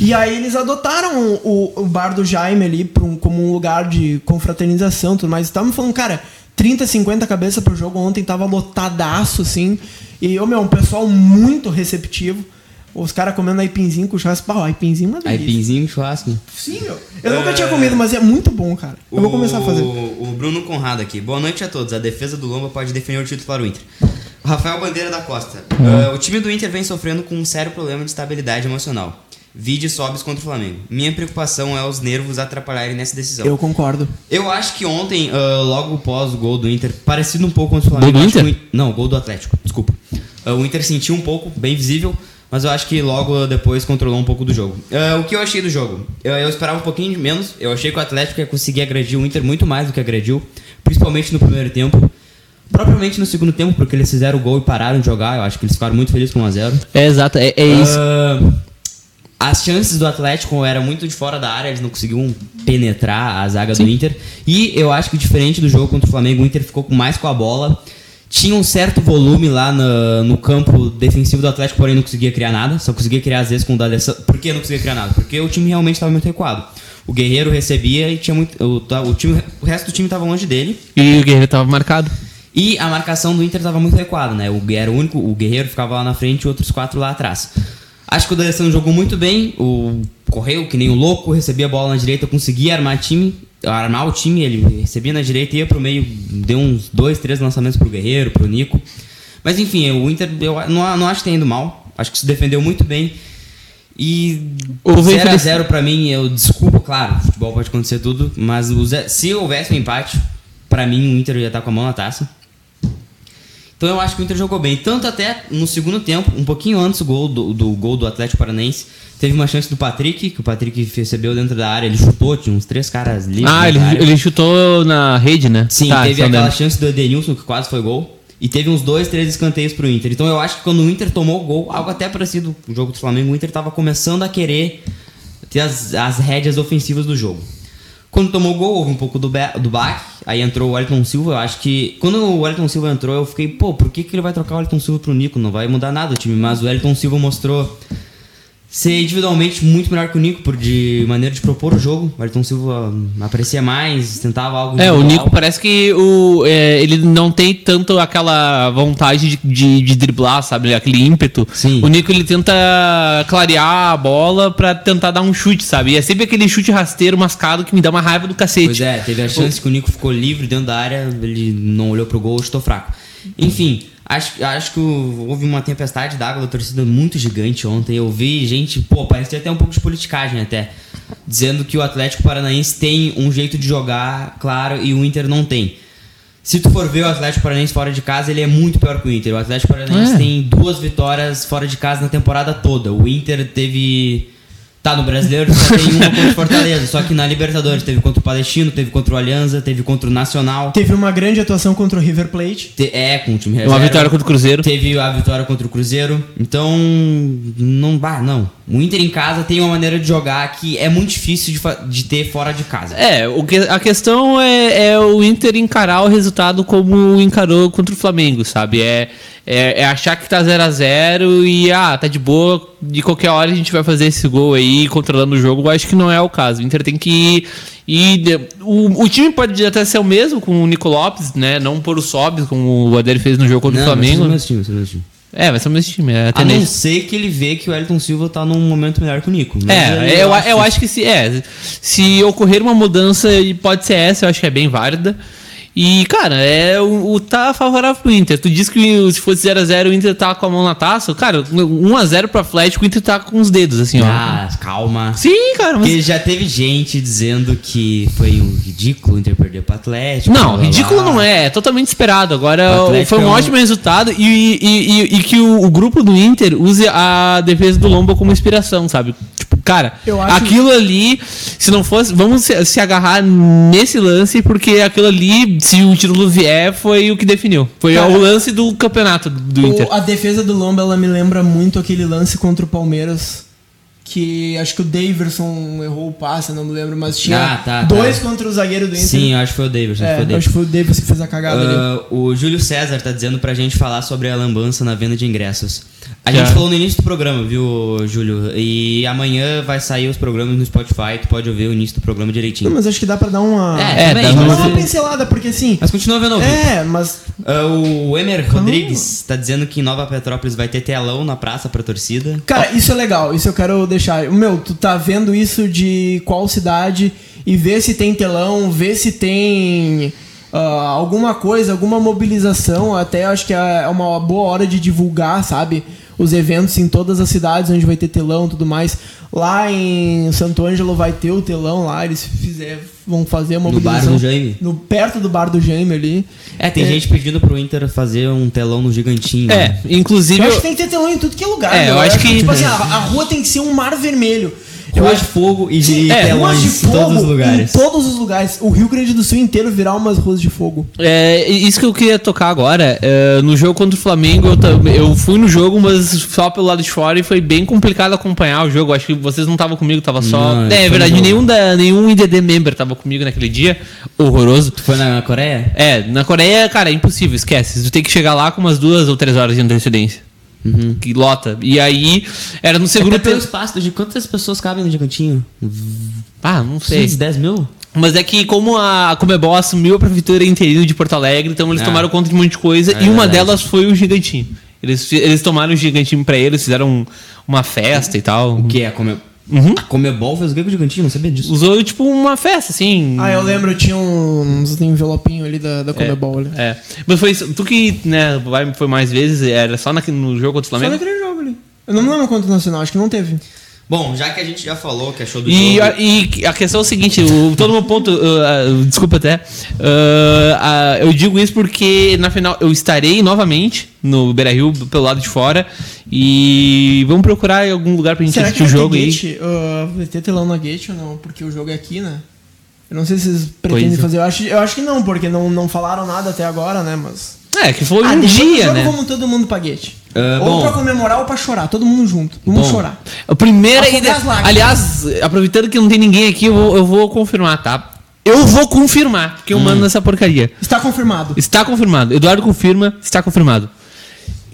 E aí eles adotaram o, o bar do Jaime ali um- como um lugar de confraternização e tudo mais. Estavam falando, cara, 30, 50 cabeças pro jogo ontem, tava lotadaço, assim. E, ô meu, um pessoal muito receptivo. Os caras comendo aipinzinho com churrasco. O aipinzinho é uma delícia. Aipinzinho, churrasco. Sim, meu. Eu nunca tinha comido, mas é muito bom, cara. Eu vou começar a fazer. O Bruno Conrado aqui. Boa noite a todos. A defesa do Lomba pode definir o título para o Inter. Rafael Bandeira da Costa. Ah, o time do Inter vem sofrendo com um sério problema de estabilidade emocional. Vide sobes contra o Flamengo. Minha preocupação é os nervos atrapalharem nessa decisão. Eu concordo. Eu acho que ontem, ah, logo após o gol do Inter, parecido um pouco contra o Gol Flamengo. do eu acho Inter? o Não, gol do Atlético, desculpa. Ah, o Inter sentiu um pouco, bem visível, mas eu acho que logo depois controlou um pouco do jogo. Ah, o que eu achei do jogo? Eu, eu esperava um pouquinho de menos. Eu achei que o Atlético ia conseguir agredir o Inter muito mais do que agrediu, principalmente no primeiro tempo. Propriamente no segundo tempo, porque eles fizeram o gol e pararam de jogar. Eu acho que eles ficaram muito felizes com 1x0. É exato, é, é isso. Ah, as chances do Atlético eram muito de fora da área, eles não conseguiam penetrar a zaga do Inter. E eu acho que diferente do jogo contra o Flamengo, o Inter ficou com mais com a bola. Tinha um certo volume lá no, no campo defensivo do Atlético, porém não conseguia criar nada. Só conseguia criar às vezes com o D'Alessandro. Por que não conseguia criar nada? Porque o time realmente estava muito recuado. O Guerreiro recebia e tinha muito. O, o, time, o resto do time estava longe dele. E o Guerreiro tava marcado. E a marcação do Inter estava muito recuada, né? O, era o único, o Guerreiro ficava lá na frente e outros quatro lá atrás. Acho que o D'Alessandro jogou muito bem, o correu que nem o louco, recebia a bola na direita, conseguia armar time, armar o time, ele recebia na direita e ia pro meio, deu uns dois, três lançamentos pro Guerreiro, pro Nico. Mas enfim, o Inter eu não, não acho que tenha ido mal, acho que se defendeu muito bem. E Houve 0 a infeliz- 0 pra mim, eu desculpo, claro, futebol pode acontecer tudo, mas se houvesse um empate, pra mim o Inter ia estar com a mão na taça. Então eu acho que o Inter jogou bem. Tanto até no segundo tempo, um pouquinho antes do gol do, do gol do Atlético Paranaense, teve uma chance do Patrick, que o Patrick recebeu dentro da área, ele chutou, tinha uns três caras livres. Ah, dentro ele, ele chutou na rede, né? Sim, Tá, teve aquela lembro. chance do Edenilson, que quase foi gol. E teve uns dois, três escanteios pro Inter. Então eu acho que quando o Inter tomou o gol, algo até parecido com o jogo do Flamengo, o Inter tava começando a querer ter as, as rédeas ofensivas do jogo. Quando tomou o gol, houve um pouco do, do baque. Aí entrou o Wellington Silva. Eu acho que. Quando o Wellington Silva entrou, eu fiquei, pô, por que, que ele vai trocar o Wellington Silva pro Nico? Não vai mudar nada o time. Mas o Wellington Silva mostrou ser individualmente muito melhor que o Nico, por de maneira de propor o jogo. O Wellington Silva hum, aparecia mais, tentava algo É, o. Nico parece que o, é, ele não tem tanto aquela vontade de, de, de driblar, sabe? Aquele ímpeto. Sim. O Nico ele tenta clarear a bola pra tentar dar um chute, sabe? E é sempre aquele chute rasteiro, mascado, que me dá uma raiva do cacete. Pois é, teve a chance que o Nico ficou livre dentro da área, ele não olhou pro gol, chutou fraco. Enfim, acho, acho que houve uma tempestade d'água da torcida muito gigante ontem. Eu vi gente, pô, parecia até um pouco de politicagem até, dizendo que o Atlético Paranaense tem um jeito de jogar, claro, e o Inter não tem. Se tu for ver o Atlético Paranaense fora de casa, ele é muito pior que o Inter. O Atlético Paranaense É. tem duas vitórias fora de casa na temporada toda. O Inter teve. Tá, no brasileiro só tem uma contra o Fortaleza. Só que na Libertadores teve contra o Palestino, teve contra o Alianza, teve contra o Nacional. Teve uma grande atuação contra o River Plate. Te- é, com o time reserva. Uma vitória contra o Cruzeiro. Teve a vitória contra o Cruzeiro. Então, não bah, não. O Inter em casa tem uma maneira de jogar que é muito difícil de, de ter fora de casa. É, o que, a questão é, é o Inter encarar o resultado como encarou contra o Flamengo, sabe? É, é, é achar que tá 0 a 0 e, ah, tá de boa, de qualquer hora a gente vai fazer esse gol aí, controlando o jogo. Eu acho que não é o caso. O Inter tem que ir. o, o time pode até ser o mesmo com o Nico Lopes, né? Não por o Sobs, como o Adélio fez no jogo contra Não, o Flamengo. Mas. É, vai ser o mesmo time. É a A não ser que ele vê que o Elton Silva tá num momento melhor que o Nico. É, eu, eu acho que se, é, se ocorrer uma mudança e pode ser essa, eu acho que é bem válida. E, cara, é, o, o tá favorável pro Inter. Tu disse que se fosse 0x0 o Inter tá com a mão na taça. Cara, 1x0 pro Atlético, o Inter tá com os dedos, assim, ó. Ah, calma. Sim, cara, mas. Porque já teve gente dizendo que foi um ridículo o Inter perder pro Atlético. Não, blá, ridículo blá. não é, é totalmente esperado. Agora foi um é um- ótimo resultado e, e, e- e que o, o grupo do Inter use a defesa do Lomba como inspiração, sabe? Cara, acho- aquilo ali, se não fosse. Vamos se, se agarrar nesse lance, porque aquilo ali, se o título vier, foi o que definiu. Foi Cara, o lance do campeonato do O- Inter. a defesa do Lomba, ela me lembra muito aquele lance contra o Palmeiras. que acho que o Daverson errou o passe, não me lembro, mas tinha Ah, tá, dois tá. contra o zagueiro do Inter. Sim, acho que foi o Davis. é, foi o Davis. acho que foi o Daverson que fez a cagada ali. Ah, o Júlio César tá dizendo pra gente falar sobre a lambança na venda de ingressos. A Já. gente falou no início do programa, viu, Júlio? E amanhã vai sair os programas no Spotify, tu pode ouvir o início do programa Não, direitinho. mas acho que dá pra dar uma. É, também, dá mas, uma é- pincelada, porque assim. mas continua vendo vivo. É, mas. Ah, o Emer Rodrigues tá dizendo que em Nova Petrópolis vai ter telão na praça pra torcida. Cara, isso é legal, isso eu quero deixar. Meu, tu tá vendo isso de qual cidade e vê se tem telão, vê se tem ah, alguma coisa, alguma mobilização. Até acho que é uma boa hora de divulgar, sabe? Os eventos em todas as cidades onde vai ter telão e tudo mais. Lá em Santo Ângelo vai ter o telão lá, eles fizer, vão fazer uma No bar mobilização. do Jaime. No, perto do bar do Jaime ali. É, tem gente pedindo pro Inter fazer um telão no gigantinho. É, né? inclusive. Eu eu- acho que tem que ter telão em tudo que é lugar. É, meu. eu acho que- Tipo assim, a, a rua tem que ser um mar vermelho. Ruas acho de fogo e, e é, telões de em todos fogo os lugares. Em todos os lugares. O Rio Grande do Sul inteiro virar umas ruas de fogo. É, isso que eu queria tocar agora. é, no jogo contra o Flamengo, eu, eu fui no jogo, mas só pelo lado de fora e foi bem complicado acompanhar o jogo. Acho que vocês não estavam comigo, tava só. Não, é, é verdade, nenhum, da, nenhum IDD member tava comigo naquele dia. Horroroso. Tu foi na Coreia? É, na Coreia, cara, é impossível, esquece. Tu tem que chegar lá com umas duas ou três horas de antecedência. Que lota. E aí, era no segundo Até pelo tempo. espaço de quantas pessoas cabem no gigantinho? Ah, não sei. 15, 10 mil? Mas é que como a Comebol assumiu a prefeitura interina de Porto Alegre, então eles Ah. tomaram conta de um monte de coisa É e uma verdade. delas foi o gigantinho. Eles, eles tomaram o gigantinho pra eles, fizeram um- uma festa e tal. O que é? A, Come... Uhum. a Comebol fez o que com o gigantinho? Não sabia disso. Usou tipo uma festa, assim. Ah, eu lembro, tinha uns envelopinhos ali da, da Comebol. ali. É. Mas foi isso. Tu que né, vai, foi mais vezes, era só naquele- no jogo contra o Só Flamengo? naquele jogo ali. Eu não me lembro quanto nacional, acho que não teve. Bom, já que a gente já falou que achou do E jogo... a, e a questão é o seguinte, o, todo meu ponto, uh, uh, desculpa até, uh, uh, eu digo isso porque na final eu estarei novamente no Beira Rio pelo lado de fora e vamos procurar em algum lugar pra gente Será assistir o jogo aí. gate? Ah, vai ter telão na gate ou não? Porque o jogo é aqui, né? Eu não sei se vocês pretendem Pois é. fazer. Eu acho, eu acho que não, porque não, não falaram nada até agora, né? Mas. É, que foi Ah, um dia, jogo, né? vamos todo mundo pra gate. Ah, ou bom. pra comemorar ou pra chorar. Todo mundo junto. Vamos Bom. chorar. A primeira ideia. Aliás, aproveitando que não tem ninguém aqui, eu vou, eu vou confirmar, tá? Eu vou confirmar, porque eu mando nessa porcaria. Está confirmado. Está confirmado. Eduardo confirma, está confirmado.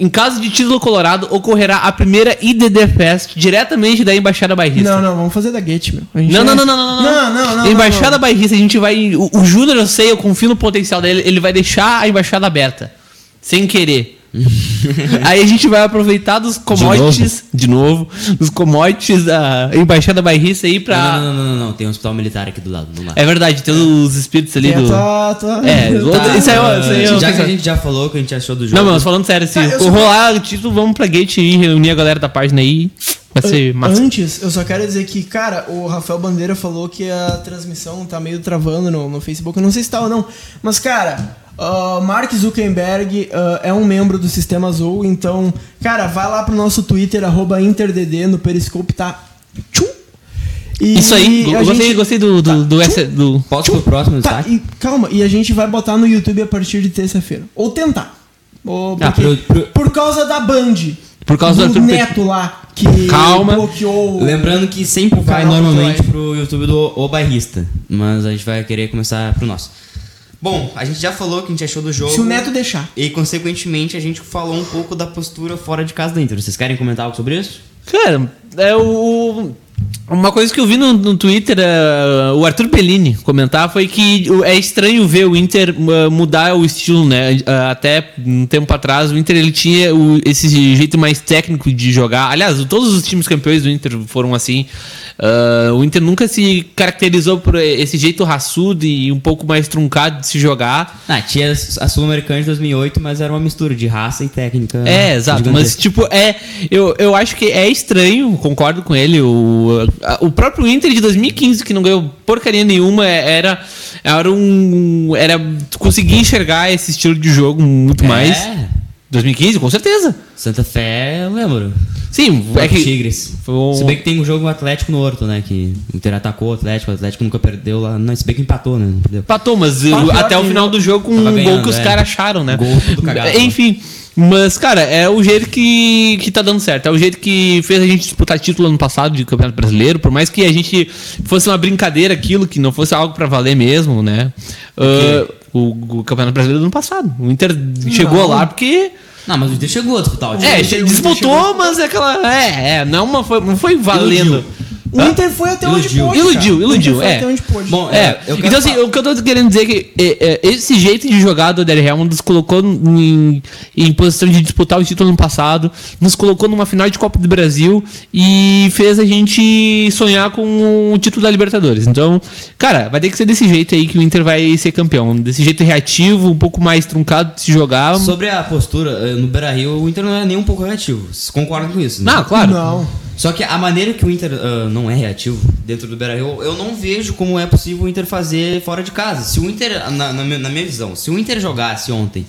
Em caso de título colorado, ocorrerá a primeira IDD Fest diretamente da Embaixada Bairrista. Não, não, vamos fazer da gate, meu. Não, não, não, não, não, Não, não, não. Embaixada não. Bairrista, a gente vai. O, o Júnior, eu sei, eu confio no potencial dele, ele vai deixar a embaixada aberta. Sem querer. Aí a gente vai aproveitar dos commodities, de novo, dos commodities da Embaixada Bairrista aí pra. Não, não, não, não, não, tem um hospital militar aqui do lado. É verdade, tem os espíritos ali do. É, tá. isso aí, ó, isso aí, ó, já que a gente já falou que a gente achou do jogo. Não, mas falando sério, se Tá, eu só- rolar o título, vamos pra Gate e reunir a galera da página aí. Vai ser massa. Antes, eu só quero dizer que, cara, o Rafael Bandeira falou que a transmissão tá meio travando no, no Facebook. Eu não sei se tá ou não. Mas, cara, ah, Mark Zuckerberg ah, é um membro do Sistema Azul. Então, cara, vai lá pro nosso Twitter, arroba InterDD, no Periscope, tá? Tchum! E Isso aí, a gostei, gente- gostei do, do, do, S- do- Posso pro próximo Tá, e calma, e a gente vai botar no YouTube a partir de terça-feira. Ou tentar. Ou Ah, porque- pro- pro- Por causa da Band. Por causa do do Arthur Neto lá, que Calma. bloqueou. Lembrando que sempre O vai canal normalmente pro YouTube do O Bairrista, mas a gente vai querer começar pro nosso. Bom, a gente já falou o que a gente achou do jogo. Se o Neto deixar. E, consequentemente, a gente falou um pouco da postura fora de casa do Inter. Vocês querem comentar algo sobre isso? Cara, é o. Uma coisa que eu vi no, no Twitter, eh, o Arthur Bellini comentar foi que é estranho ver o Inter eh, mudar o estilo, né? Eh, Até um tempo atrás, o Inter ele tinha o- esse jeito mais técnico de jogar. Aliás, todos os times campeões do Inter foram assim. Eh, o Inter nunca se caracterizou por esse jeito raçudo e um pouco mais truncado de se jogar. Ah, tinha a Sul-Americana de 2008, mas era uma mistura de raça e técnica. É, exato. Mas, tipo, é. Eu, eu acho que é estranho, concordo com ele. O, a- o próprio Inter de 2015, que não ganhou porcaria nenhuma, é- era. Era um. Era. Tu conseguia enxergar esse estilo de jogo muito mais. É. 2015, com certeza. Santa Fé, eu lembro. Sim, É é que. Tigres. foi um- Se bem que tem um jogo Atlético no Horto, né? Que o Inter atacou o Atlético, o Atlético nunca perdeu lá. Não, se bem que empatou, né? Empatou, mas Ah, uh, até o que final do jogo com um tava gol ganhando, que os é. caras acharam, né? Gol tudo cagado. Enfim. Mas, cara, é o jeito que, que tá dando certo. É o jeito que fez a gente disputar título ano passado de Campeonato Brasileiro. Por mais que a gente fosse uma brincadeira aquilo, que não fosse algo pra valer mesmo, né? Ah, o, o Campeonato Brasileiro do ano passado. O Inter chegou lá porque. Não, mas o Inter chegou a disputar o título. É, disputou, mas é aquela. É, é, não, uma foi, não foi valendo. Iludiu. O Inter foi até onde Iludiu. pôde. Iludiu, cara. O iludiu, Inter foi é. até onde pôde. Bom, É, então assim, falar- o que eu tô querendo dizer é que é, é, esse jeito de jogar do Odair Helmond nos colocou em, em posição de disputar o título no passado, nos colocou numa final de Copa do Brasil e fez a gente sonhar com o título da Libertadores. Então, cara, vai ter que ser desse jeito aí que o Inter vai ser campeão. Desse jeito reativo, um pouco mais truncado de se jogar. Sobre a postura, eh, no Beira-Rio, o Inter não é nem um pouco reativo. Vocês concordam com isso? né? Não, claro. Não. Só que a maneira que o Inter ah, não é reativo dentro do Beira-Rio, eu não vejo como é possível o Inter fazer fora de casa. Se o Inter, na, na minha- na minha visão, se o Inter jogasse ontem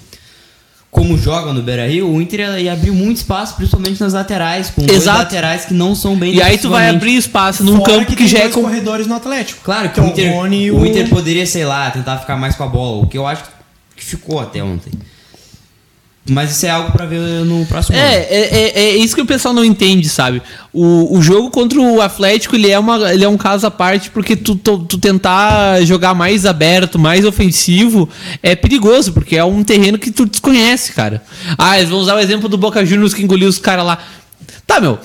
como joga no Beira-Rio, o Inter ia, ia abrir muito espaço, principalmente nas laterais, com dois Exato. laterais que não são bem E aí tu vai abrir espaço num Fora campo que, tem já é com... corredores no Atlético. Claro que Que é o o Inter, Rony e o o- Inter poderia, sei lá, tentar ficar mais com a bola, o que eu acho que ficou até ontem. Mas isso é algo pra ver no próximo É, ano. é, é, é isso que o pessoal não entende, sabe? O, o jogo contra o Atlético, ele é, uma, ele é um caso à parte, porque tu, tu, tu tentar jogar mais aberto, mais ofensivo, é perigoso, porque é um terreno que tu desconhece, cara. Ah, eles vão usar o exemplo do Boca Juniors que engoliu os caras lá. Tá, meu.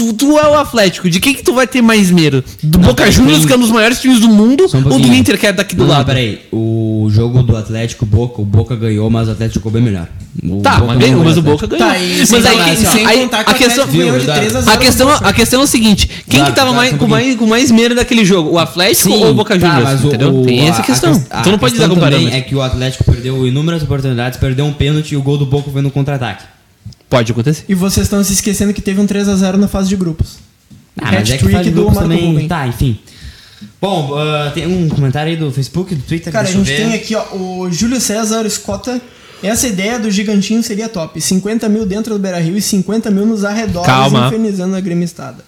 Tu, tu é o Atlético, de quem que tu vai ter mais medo? Do Não, Boca Juniors, tem- que é um dos maiores times do mundo, um ou do. Inter, que é daqui do Não, não, lado? peraí. O jogo do Atlético Boca, o Boca ganhou, mas o Atlético jogou bem melhor. O Tá, Boca mas, não ganhou, mas o. Boca ganhou. Tá, e mas aí, sem aí contar que a o questão, Atlético ganhou de Viu, 3 a 0 A questão, a questão é o seguinte: quem Claro, que tava claro, mais, só um com, mais, com mais medo daquele jogo? O Atlético ou o Boca tá, Juniors? entendeu? o- Tem essa a- questão. a ques- tu não pode também parâmetro. É que o Atlético perdeu inúmeras oportunidades, perdeu um pênalti e o gol do Boca foi no contra-ataque. Pode acontecer. E vocês estão se esquecendo que teve um 3x0 na fase de grupos. Ah, mas é que faz do grupos também. Tá, enfim. Bom, ah, tem um comentário aí do Facebook, do Twitter, Cara, a gente ver. tem aqui, ó, o Júlio César Escota. Essa ideia do gigantinho seria top. 50 mil dentro do Beira Rio e 50 mil nos arredores, Calma. infernizando a gremistada.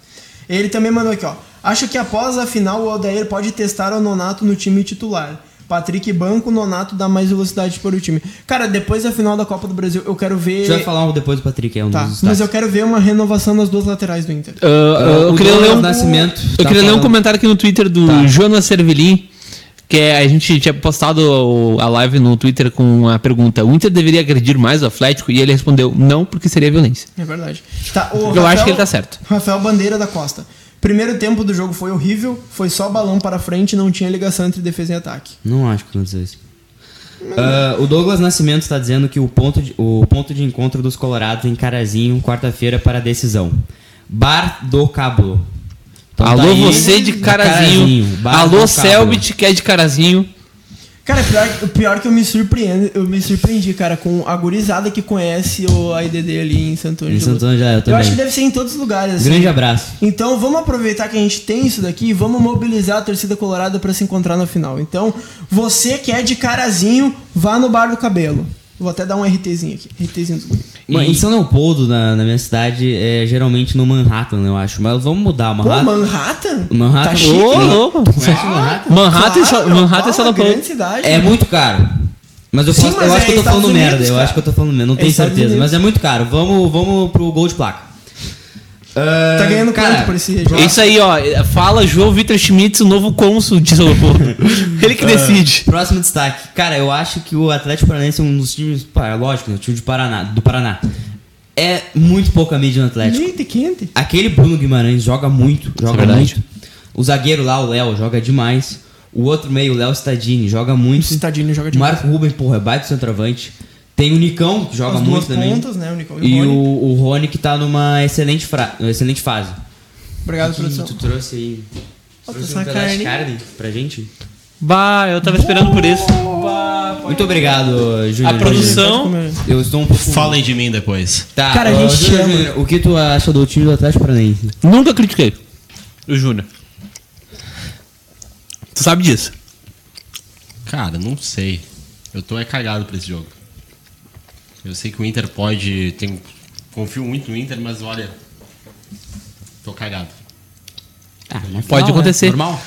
Ele também mandou aqui, ó. Acho que após a final o Aldair pode testar o Nonato no time titular. Patrick banco, o Nonato dá mais velocidade para o time. Cara, depois da final da Copa do Brasil, eu quero A ver. gente vai falar um depois do Patrick, é um Tá, dos mas eu quero ver uma renovação nas duas laterais do Inter. Ah, ah, eu o queria ler um, Nascimento eu tá queria ler um comentário aqui no Twitter do Tá. Jonas Servelin. Que é, a gente tinha postado a live no Twitter com a pergunta: o Inter deveria agredir mais o Atlético? E ele respondeu: não, porque seria violência. É verdade. Tá, o Eu acho que ele tá certo. Rafael Bandeira da Costa. Primeiro tempo do jogo foi horrível, foi só balão para frente e não tinha ligação entre defesa e ataque. Não acho que aconteceu isso. Ah, o Douglas Nascimento está dizendo que o ponto, de, o ponto de encontro dos Colorados em Carazinho, quarta-feira, para a decisão. Bar do Cablo. Então tá Alô, aí, você de carazinho. Bar do Alô. Selbit, que é de carazinho. Cara, pior, o pior que eu me surpreendo, eu me surpreendi, cara, com a gurizada que conhece o AIDD ali em Santo Antônio. Em Santo. Antônio, já, eu Eu também. acho que deve ser em todos os lugares. assim. Grande abraço. Então vamos aproveitar que a gente tem isso daqui e vamos mobilizar a torcida colorada para se encontrar na final. Então, você que é de carazinho, vá no Bar do Cabelo. Vou até dar um RTzinho aqui. RTzinho dos guri. Mano, Em São Leopoldo, na, na minha cidade, é geralmente no Manhattan, eu acho. Mas vamos mudar. Pô, Manhattan. Manhattan? Manhattan. Tá chique. Ô, hein? louco. Conhece Manhattan? Manhattan, Claro, Manhattan pá, São grande cidade. É muito caro. Mas eu, Sim, posso- mas eu é acho que eu tô Estados falando Unidos, merda. Eu cara. acho que eu tô falando merda. Não É tenho Estados certeza. Unidos. Mas é muito caro. Vamos, vamos pro gol de placa. Ah, Tá ganhando cara, quanto por esse É jogo? isso aí, ó. Fala João Vitor Schmitz, o novo cônsul de São Paulo. Ele que decide. Próximo destaque. Cara, eu acho que o Atlético Paranaense é um dos times. Pá, é lógico, né? O time de Paraná, do Paraná. É muito pouca mídia no Atlético. Quente. Aquele Bruno Guimarães joga muito, joga verdade. muito. O zagueiro lá, o Léo, joga demais. O outro meio, o Léo Stadini, joga muito. Citadinho joga O de Marco Ruben, porra, é baita centroavante. Tem o Nicão, que joga As muito duas também. pontas, né? O Nicão e, E o o, Rony. o Rony que tá numa excelente, fra... excelente fase. Obrigado, Que produção. tu trouxe aí. Trouxe um pedaço de carne. pra gente. Bah, eu tava esperando por isso. Muito obrigado, Júnior. A produção-. Eu estou um pouco. Falem de mim depois. Tá, Cara, a gente Júnior, chama. Júnior, O que tu acha do time do Atlético Paranaense? Nunca critiquei. O Júnior. Tu sabe disso. Cara, não sei. Eu tô é cagado pra esse jogo. Eu sei que o Inter pode. Tem, confio muito no Inter, mas olha. Tô cagado. Ah, Pode final, né? acontecer. Normal.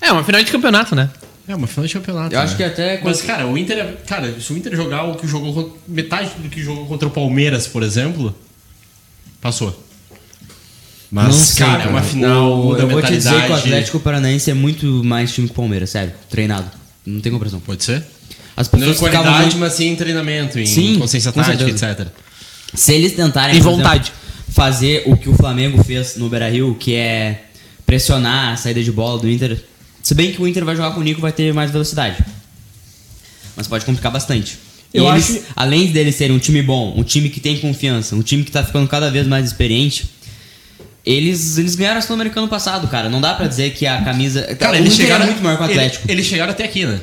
É, uma final de campeonato, né? É, uma final de campeonato. Eu acho né? que até Mas, cara, o Inter. é- Cara, se o Inter jogar o que jogou. Metade do que jogou contra o Palmeiras, por exemplo, passou. Mas, Não sei, cara, é uma final, O- eu vou te dizer que o Atlético Paranaense é muito mais time que o Palmeiras, sério. Treinado. Não tem comparação. Pode ser? As pessoas ficavam muito- mas sim em treinamento, em Sim, consciência com tática, etc. Se eles tentarem E por vontade. exemplo, fazer o que o Flamengo fez no Beira-Rio, que é pressionar a saída de bola do Inter, se bem que o Inter vai jogar com o Nico vai ter mais velocidade. Mas pode complicar bastante. Eu eles, acho- além deles serem um time bom, um time que tem confiança, um time que tá ficando cada vez mais experiente, eles, eles ganharam a Sul-Americano passado, cara. Não dá pra dizer que a camisa. Cara, o eles Inter chegaram. é muito maior que o ele- Atlético. Eles chegaram até aqui, né?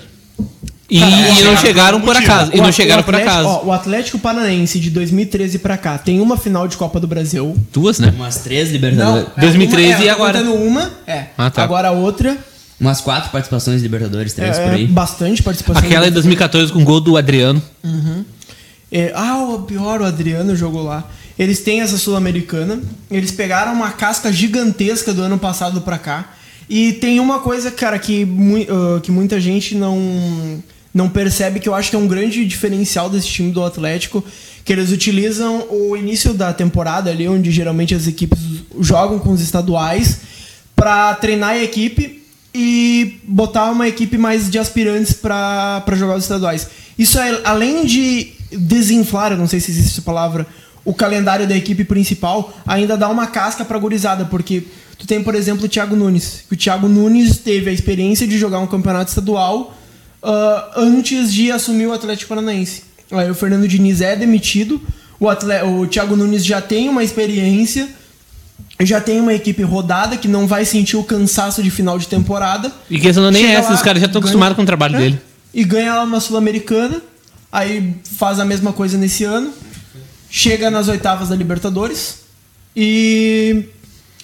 E, Cara, e não chegaram chegaram por motivo. acaso. E O não chegaram por Atlético- acaso. ó, o Atlético Paranaense de 2013 pra cá tem uma final de Copa do Brasil. Duas, né? Umas três Não, Libertadores. é 2013 uma, é, e agora? contando uma, é. Ah, tá. Agora a outra Umas quatro participações de Libertadores, três é, por aí. bastante participação. Aquela em 2014 com o gol do Adriano. É, ah, o pior, o Adriano jogou lá. Eles têm essa Sul-Americana. Eles pegaram uma casca gigantesca do ano passado pra cá. E tem uma coisa, cara, que, ah, que muita gente não, não percebe, que eu acho que é um grande diferencial desse time do Atlético, que eles utilizam o início da temporada ali, onde geralmente as equipes jogam com os estaduais, pra treinar a equipe e botar uma equipe mais de aspirantes pra jogar os estaduais. Isso é além de desinflar, eu não sei se existe essa palavra, o calendário da equipe principal, ainda dá uma casca pra gurizada, porque tu tem, por exemplo, o Thiago Nunes. O Thiago Nunes teve a experiência de jogar um campeonato estadual ah, antes de assumir o Atlético Paranaense. Aí o Fernando Diniz é demitido, o, atle- o Thiago Nunes já tem uma experiência, já tem uma equipe rodada que não vai sentir o cansaço de final de temporada. E questão não é nem Chega essa, lá, os caras já estão ganha- acostumados com o trabalho É, dele. E ganha lá uma Sul-Americana, aí faz a mesma coisa nesse ano, chega nas oitavas da Libertadores e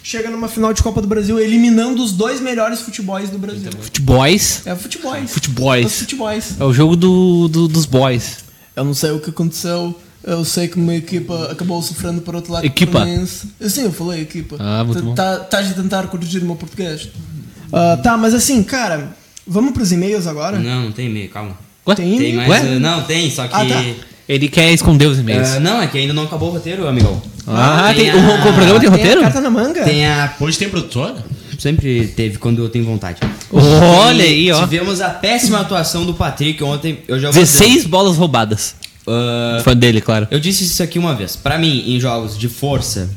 chega numa final de Copa do Brasil eliminando os dois melhores futebols do Brasil. Futeboys. É futebols. Futebols. Os futebols. É o jogo do, do- dos boys. Eu não sei o que aconteceu. Eu sei que uma equipa acabou sofrendo por outro lado. Equipa? Sim, eu falei equipa. Ah, muito Tá- bom. Tá, tá de tentar corrigir o meu português. Ah, tá, mas assim, cara, vamos pros e-mails agora? Não, não tem e-mail, calma. Ué? Tem mais. Ué? uh, Não, tem, só que. Ah, tá. Ele quer esconder os e-mails. uh, não, é que ainda não acabou o roteiro, amigão. ah, tem, tem o, a- o programa tem Tem roteiro? a carta na manga? Tem a. Hoje tem produtor? Sempre teve quando eu tenho vontade. Olha E aí, ó. Tivemos a péssima atuação do Patrick ontem. Eu já vou dizer. 16 bolas roubadas. Uh, Fã dele, claro. eu disse isso aqui uma vez. Pra mim, em jogos de força,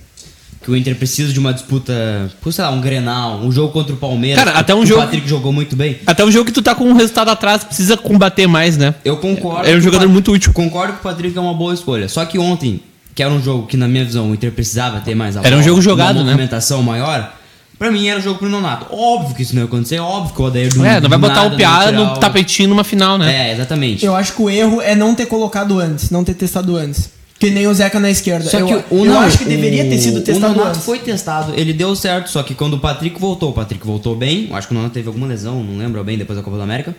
que o Inter precisa de uma disputa, por, sei lá, um Grenal, um jogo contra o Palmeiras. Cara, até um o jogo- Patrick jogou muito bem. Até um jogo que tu tá com um resultado atrás, precisa combater mais, né? Eu concordo. É um que o jogador Pat- muito útil. Concordo que o Patrick é uma boa escolha. Só que ontem, que era um jogo que, na minha visão, o Inter precisava ter mais a Era um bola, jogo jogado, uma né? movimentação maior. Pra mim era um jogo pro Nonato. Óbvio que isso não ia acontecer, óbvio que o Odair do É, não vai botar o Piá não tirar no o- tapetinho numa final, né? É, exatamente. Eu acho que o erro é não ter colocado antes, não ter testado antes. Que nem o Zeca na esquerda. Só eu, que o eu não, acho que deveria ter sido o- testado O Nonato foi testado, ele deu certo, só que quando o Patrick voltou, o Patrick voltou bem. Eu acho que o Nonato teve alguma lesão, não lembro bem, depois da Copa da América.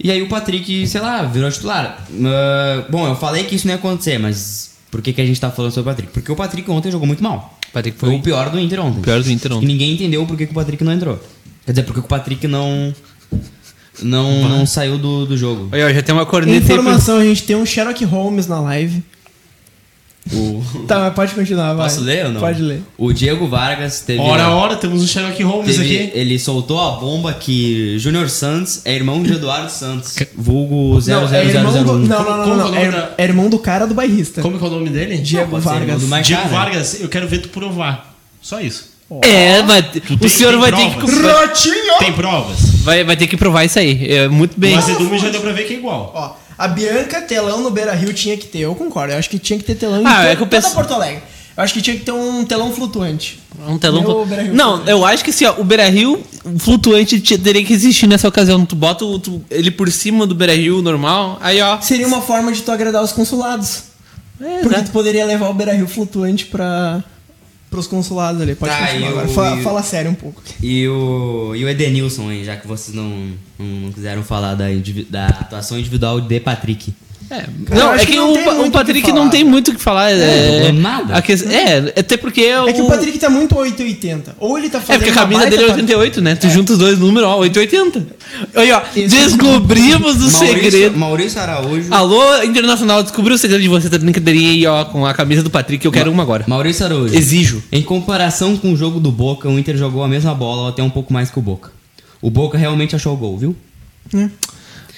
E aí o Patrick, sei lá, virou titular. Ah, bom, eu falei que isso não ia acontecer, mas por que, que a gente tá falando sobre o Patrick? Porque o Patrick ontem jogou muito mal. O Patrick Foi foi o pior do Inter ontem. o pior do Inter E ontem. ninguém entendeu por que, que o Patrick não entrou. Quer dizer, porque o Patrick não. Não, não saiu do, do jogo. Olha, ó, já tem uma corneta aí Informação, a gente tem um Sherlock Holmes na live. O... Tá, mas pode continuar, vai. Posso ler ou não? Pode ler. O Diego Vargas teve. Hora a hora, temos um Sherlock Holmes Teve- aqui. ele soltou a bomba que Júnior Santos é irmão de Eduardo Santos. Vulgo 00001. Não, é irmão do, não, não, não, Como não, é não. É, é irmão do cara do bairrista. Como é o nome dele? Diego irmão Vargas. Diego né? Vargas, eu quero ver tu provar. Só isso. É, mas o senhor vai ter, provas? que, Ratinho! Tem provas? vai, vai ter que provar isso aí. É muito bem. O azedume já deu pra ver que é igual. Ó, a Bianca telão no Beira Rio tinha que ter, eu concordo. Eu acho que tinha que ter telão em Ah, to- é que toda pesso- Porto Alegre. Eu acho que tinha que ter um telão flutuante. Um telão. Beira-Rio Não, flutuante. eu acho que assim, ó, o Beira Rio flutuante te- teria que existir nessa ocasião. Tu bota o- tu- ele por cima do Beira Rio normal, aí ó. Seria uma forma de tu agradar os consulados. É, Porque né? tu poderia levar o Beira Rio flutuante pra, pros consulados ali. Pode Tá, continuar agora. o- Fala, fala sério um pouco. E o, e o Edenilson aí, já que vocês não, não, não quiseram falar da, da atuação individual de Patrick. É, não, acho é que que, não o, o o que Patrick falar, não tem muito o que falar. É, nada. a que- é, até porque É que o o- Patrick tá muito 880. Ou ele tá É fazendo porque a camisa dele é partida- 88, né? Tu junta os dois números, ó, 880. Aí, ó, Esse- descobrimos o Maurício, segredo. Maurício Araújo. Alô, Internacional, descobriu o segredo de você tá brincadeirinha aí, ó, com a camisa do Patrick, eu quero uma agora. Maurício Araújo. Exijo. Em comparação com o jogo do Boca, o Inter jogou a mesma bola ou até um pouco mais que o Boca. O Boca realmente achou o gol, viu?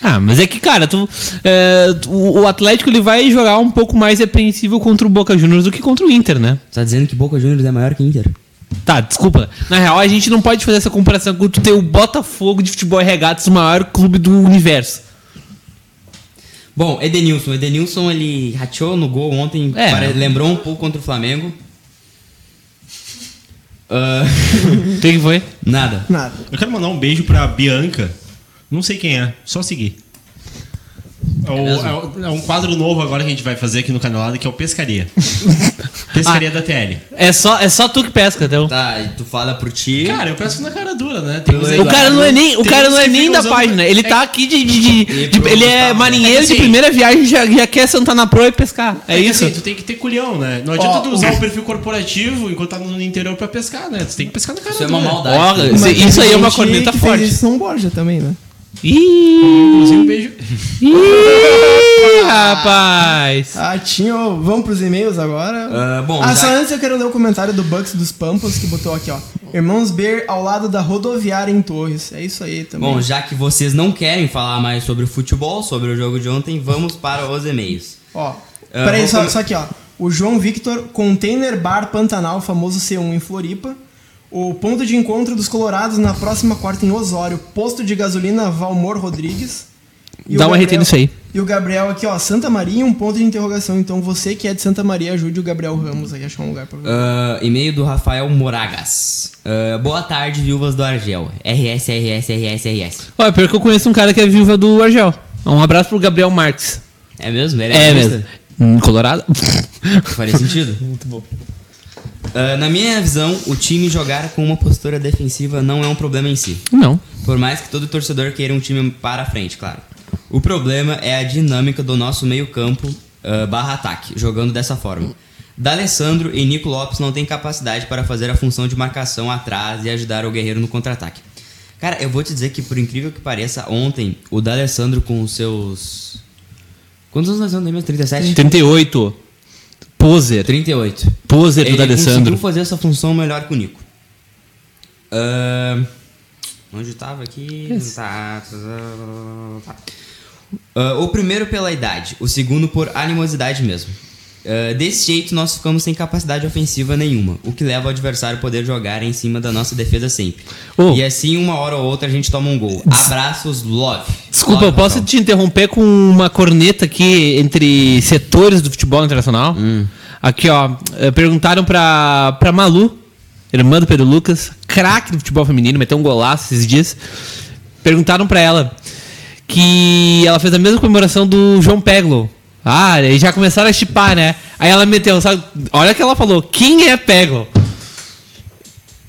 Ah, mas é que, cara, tu, é, o Atlético ele vai jogar um pouco mais repreensível contra o Boca Juniors do que contra o Inter, né? Tá dizendo que Boca Juniors é maior que Inter? Tá, desculpa. Na real, a gente não pode fazer essa comparação com tu ter o Botafogo de futebol e regatas, o maior clube do universo. Bom, Edenilson. Edenilson, ele rateou no gol ontem. É. pare- lembrou um pouco contra o Flamengo. Ah, O que, que foi? nada. Nada. Eu quero mandar um beijo pra Bianca. Não sei quem é, só seguir. É, o- é é um quadro novo agora que a gente vai fazer aqui no Canelada, que é o Pescaria. Pescaria da TL. É só, é só tu que pesca, então. Tá, e tu fala por ti. Cara, eu pesco na cara dura, né? Tem O O cara não é nem, o cara não é nem da página. Ele É- tá aqui de. de- de- de- ele é marinheiro É que de assim- primeira viagem já, já quer sentar na proa e pescar. É, É isso. assim, tu tem que ter culhão, né? Não adianta Ó, tu usar o- perfil corporativo enquanto tá no interior pra pescar, né? Tu tem que pescar na cara Isso é dura. uma maldade. Ó, né? Isso- isso aí é uma corneta forte. Isso São Borja também, né? Ih, Inclusive, um beijo. ih, rapaz. Ah, tinha. ó, Vamos pros e-mails agora. Ah, bom, ah, já- só antes eu quero ler o comentário do Bucks dos Pampas que botou aqui, ó. Irmãos Beer ao lado da rodoviária em Torres. É isso aí também. Bom, já que vocês não querem falar mais sobre o futebol, sobre o jogo de ontem, vamos para os e-mails. Ó, Ah, peraí, só, come- só aqui, ó. O João Victor, Container Bar Pantanal, famoso C1 em Floripa. O ponto de encontro dos Colorados na próxima quarta em Osório. Posto de gasolina Valmor Rodrigues. E Dá o uma RT nisso aí. E o Gabriel aqui, ó. Santa Maria, um ponto de interrogação. Então você que é de Santa Maria, ajude o Gabriel Ramos aí a achar um lugar pra ver. Ah, e-mail do Rafael Moragas. Ah, boa tarde, viúvas do Argel. RS, RS, RS, RS. Olha, pior que eu conheço um cara que é viúva do Argel. Um abraço pro Gabriel Marques. É mesmo? Ele É, gremista? mesmo. Hum, Colorado? Faria sentido? Muito bom. Na minha visão, o time jogar com uma postura defensiva não é um problema em si. Não. Por mais que todo torcedor queira um time para frente, claro. O problema é a dinâmica do nosso meio-campo ah, barra ataque, jogando dessa forma. D'Alessandro e Nico Lopes não têm capacidade para fazer a função de marcação atrás e ajudar o guerreiro no contra-ataque. Cara, eu vou te dizer que, por incrível que pareça, ontem o D'Alessandro com os seus. Quantos anos nós temos? 37? 38. Poser. 38. Poser do Ele D'Alessandro. conseguiu fazer essa função melhor que o Nico. Ahn, onde estava aqui? Tá, tá. Ah, o primeiro pela idade, o segundo por animosidade mesmo. Ah, desse jeito, nós ficamos sem capacidade ofensiva nenhuma, o que leva o adversário a poder jogar em cima da nossa defesa sempre. Oh. E assim, uma hora ou outra, a gente toma um gol. Abraços, love. Desculpa, Love, eu posso te interromper com uma corneta aqui entre setores do futebol internacional? Hum. Aqui, ó. eh, Perguntaram pra, pra Malu, irmã do Pedro Lucas, craque do futebol feminino, meteu um golaço esses dias. Perguntaram pra ela que ela fez a mesma comemoração do João Peglo. Ah, e já começaram a chipar, né? Aí ela meteu, sabe? Olha o que ela falou. Quem é Peglo?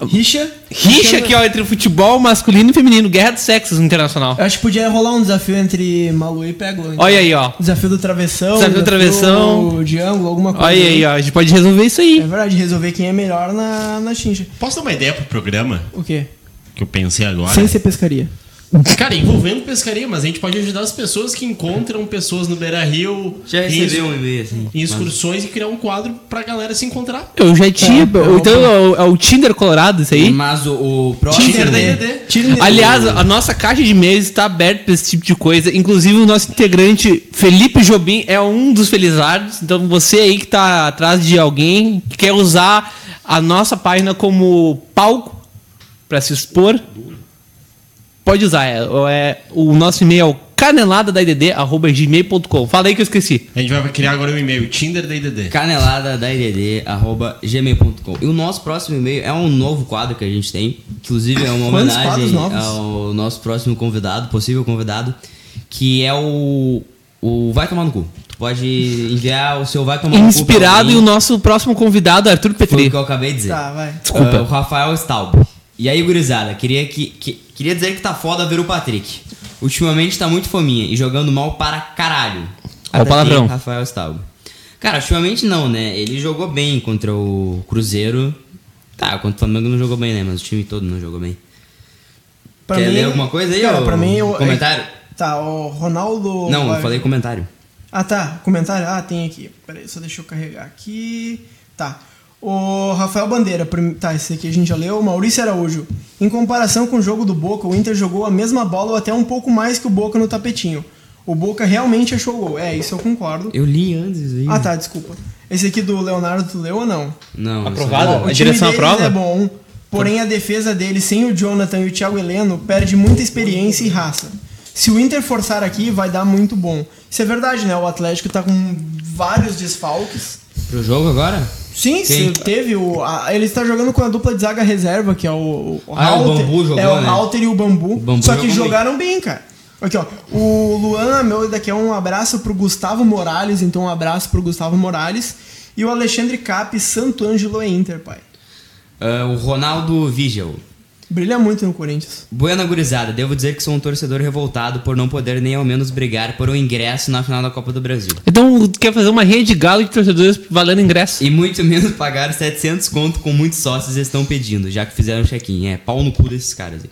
Richa? Rixa aqui, ó, entre o futebol masculino e feminino. Guerra dos sexos internacional. Eu acho que podia rolar um desafio entre Malu e Peglo. então. Olha aí, ó. Desafio do travessão. Desafio do travessão. de ângulo, alguma coisa. Olha aí, ó. A gente pode resolver isso aí. É verdade, resolver quem é melhor na, na chincha. Posso dar uma ideia pro programa? O quê? Que eu pensei agora? Sem ser pescaria. Cara, envolvendo pescaria, mas a gente pode ajudar as pessoas que encontram pessoas no Beira Rio Já em, recebeu um e-mail assim. em excursões e criar um quadro pra galera se encontrar. Eu já tinha. É, eu então é o, é o Tinder Colorado, isso aí? Mas o, o próximo. Tinder da. Tinder. Aliás, a nossa caixa de e-mails está aberta para esse tipo de coisa. Inclusive, o nosso integrante Felipe Jobim é um dos felizardos. Então, você aí que está atrás de alguém que quer usar a nossa página como palco para se expor, pode usar. É, é- o nosso e-mail é o. Fala aí que eu esqueci. A gente vai criar agora um e-mail, Tinder da IDD. canelada da IDD, arroba gmail.com. E o nosso próximo e-mail é um novo quadro que a gente tem. Inclusive, é uma Quantos homenagem ao nosso próximo convidado, possível convidado, que é o. O Vai Tomar no Cu. Tu pode enviar o seu Vai Tomar no Cu. Inspirado em o nosso próximo convidado, Arthur Foi o Petri. que eu acabei de dizer. Tá, vai. Desculpa. Ah, o Rafael Staub. E aí, gurizada, queria, que, que- queria dizer que tá foda ver o Patrick. Ultimamente tá muito fominha e jogando mal para caralho. Qual palavrão? Rafael Stalgo. Cara, ultimamente não, né? Ele jogou bem contra o Cruzeiro. Tá, contra o Flamengo não jogou bem, né? Mas o time todo não jogou bem. Pra Quer mim- ler alguma coisa aí, Cara, ô? pra mim... Eu, Comentário? Tá, o Ronaldo... Não, vai- eu falei comentário. Ah, tá. Comentário? Ah, tem aqui. Peraí, só deixa eu carregar aqui. Tá. O Rafael Bandeira, tá, esse aqui a gente já leu. Maurício Araújo. Em comparação com o jogo do Boca, o Inter jogou a mesma bola ou até um pouco mais que o Boca no tapetinho. O Boca realmente achou gol. É, isso eu concordo. Eu li antes aí. Ah, tá, desculpa. Esse aqui do Leonardo, tu leu ou não? Não. Aprovado? Ó, A direção deles aprova? é bom, porém a defesa dele, sem o Jonathan e o Thiago Heleno, perde muita experiência e raça. Se o Inter forçar aqui, vai dar muito bom. Isso é verdade, né? O Atlético tá com vários desfalques. Pro jogo agora? Sim, Quem? sim, teve o. a- ele está jogando com a dupla de zaga reserva, que é o. o Ah, o Halter- Bambu jogou, É o né? Halter e o Bambu. O Bambu só que jogaram bem, cara. Aqui, ó. O Luan meu daqui é um abraço pro Gustavo Morales, então um abraço pro Gustavo Morales. E o Alexandre Cap, Santo Ângelo é Inter, pai. Ah, o Ronaldo Vigel. Brilha muito no Corinthians. Buena gurizada, devo dizer que sou um torcedor revoltado por não poder nem ao menos brigar por um ingresso na final da Copa do Brasil. Então, quer fazer uma rede galo de torcedores valendo ingresso? E muito menos pagar 700 conto com muitos sócios estão pedindo, já que fizeram check-in. É, pau no cu desses caras aí.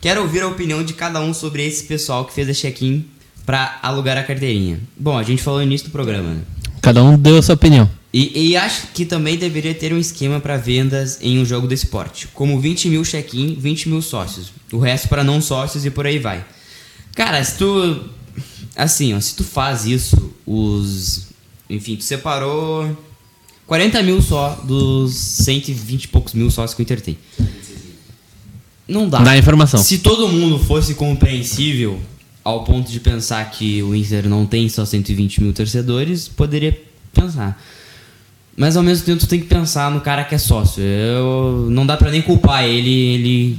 Quero ouvir a opinião de cada um sobre esse pessoal que fez a check-in pra alugar a carteirinha. Bom, a gente falou no início do programa, né? Cada um deu a sua opinião. E, e acho que também deveria ter um esquema para vendas em um jogo do esporte, como 20 mil check-in, 20 mil sócios. O resto para não sócios e por aí vai. Cara, se tu. Assim, ó, se tu faz isso, os. Enfim, tu separou 40 mil só dos 120 e poucos mil sócios que o Inter tem. Não dá. Dá informação. Se todo mundo fosse compreensível ao ponto de pensar que o Inter não tem só 120 mil torcedores, poderia pensar. Mas ao mesmo tempo tu tem que pensar no cara que é sócio. Eu, não dá pra nem culpar ele, ele,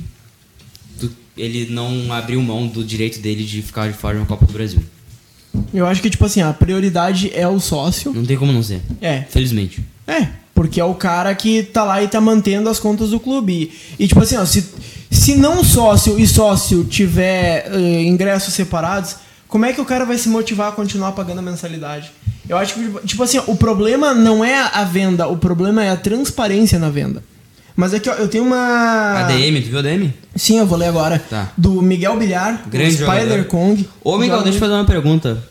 ele não abriu mão do direito dele de ficar de fora da Copa do Brasil. Eu acho que, tipo assim, a prioridade é o sócio. Não tem como não ser. É. Felizmente. É, porque é o cara que tá lá e tá mantendo as contas do clube. E, e, tipo assim, ó, se, se não sócio e sócio tiver eh, ingressos separados, como é que o cara vai se motivar a continuar pagando a mensalidade? Eu acho que, tipo assim, o problema não é a venda, o problema é a transparência na venda. Mas é que ó, eu tenho uma. ADM, tu viu a ADM? Sim, eu vou ler agora. Tá. Do Miguel Bilhar, Grande Spider jogador. Kong. Ô, Miguel, Joga- deixa eu fazer uma pergunta.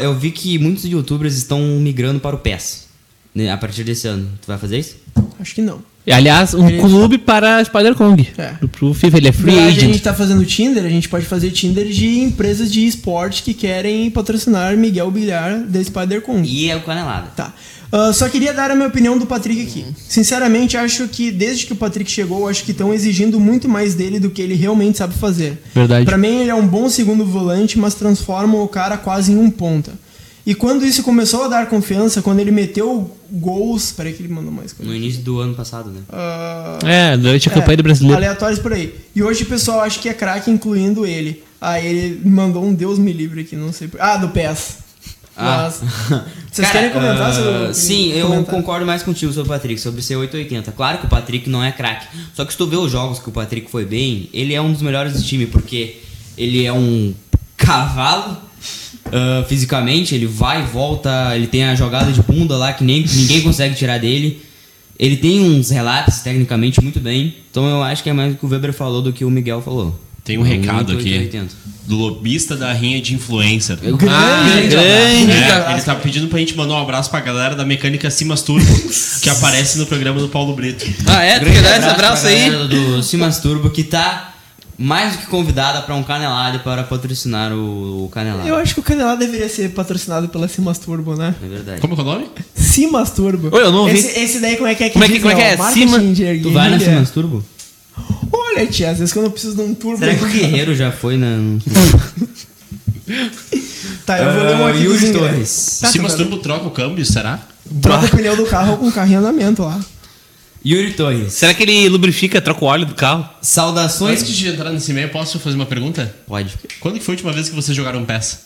Eu vi que muitos youtubers estão migrando para o PES. né, A partir desse ano. Tu vai fazer isso? Acho que não. E, aliás, um Ele- clube para Spider-Kong. É. Pro, pro FIFA, ele é free Verdade, a agent. gente tá fazendo Tinder, a gente pode fazer Tinder de empresas de esporte que querem patrocinar Miguel Bilhar da Spider Kong. E é o Canelada. Tá. Ah, só queria dar a minha opinião do Patrick aqui. Sinceramente, acho que desde que o Patrick chegou, acho que estão exigindo muito mais dele do que ele realmente sabe fazer. Verdade. Pra mim, ele é um bom segundo volante, mas transforma o cara quase em um ponta. E quando isso começou a dar confiança, quando ele meteu gols. Peraí, que ele mandou mais coisa. No início do ano passado, né? Ah, É, durante a campanha do é, brasileiro. Aleatórios por aí. E hoje o pessoal acha que é craque, incluindo ele. Aí ele mandou um Deus me livre aqui, não sei por... Ah, do PES. Ah. Vocês Cara, querem comentar ah, sobre Sim, eu comentar? concordo mais contigo sobre o Patrick, sobre ser 880. Claro que o Patrick não é craque. Só que se tu vê os jogos que o Patrick foi bem, ele é um dos melhores do time, porque ele é um cavalo ah, fisicamente, ele vai e volta, ele tem a jogada de bunda lá que nem, ninguém consegue tirar dele. Ele tem uns relatos tecnicamente muito bem. Então eu acho que é mais o que o Weber falou do que o Miguel falou. Tem um recado aqui 880. do lobista da rinha de influencer. Eu- Grande, Ah, grande. É, ele tá pedindo pra gente mandar um abraço pra galera da mecânica Simas Turbo, que aparece no programa do Paulo Brito. Ah, é? Tu Grande quer dar esse abraço aí? do Simas Turbo que tá mais do que convidada para um canelado para patrocinar o, o canelado. Eu acho que o Canelá deveria ser patrocinado pela Simas Turbo, né? É verdade. Como que é o nome? Simas Turbo. Oi, eu não ouvi. Esse, esse daí como é que é que Como é que- como é que é? de Tu vai na. Simas Turbo? Olha, tia, às vezes quando eu preciso de um turbo... Será que o Guerreiro já foi na. Tá, eu vou ler um Ah, aqui Yuri. Torres. Tá, Simas cara. Turbo troca o câmbio, será? Troca o pneu do carro com o carro em andamento lá. Yuri Torres. Será que ele lubrifica, troca o óleo do carro? Saudações. Antes de entrar nesse e-mail, posso fazer uma pergunta? Pode. Quando que foi a última vez que vocês jogaram PES?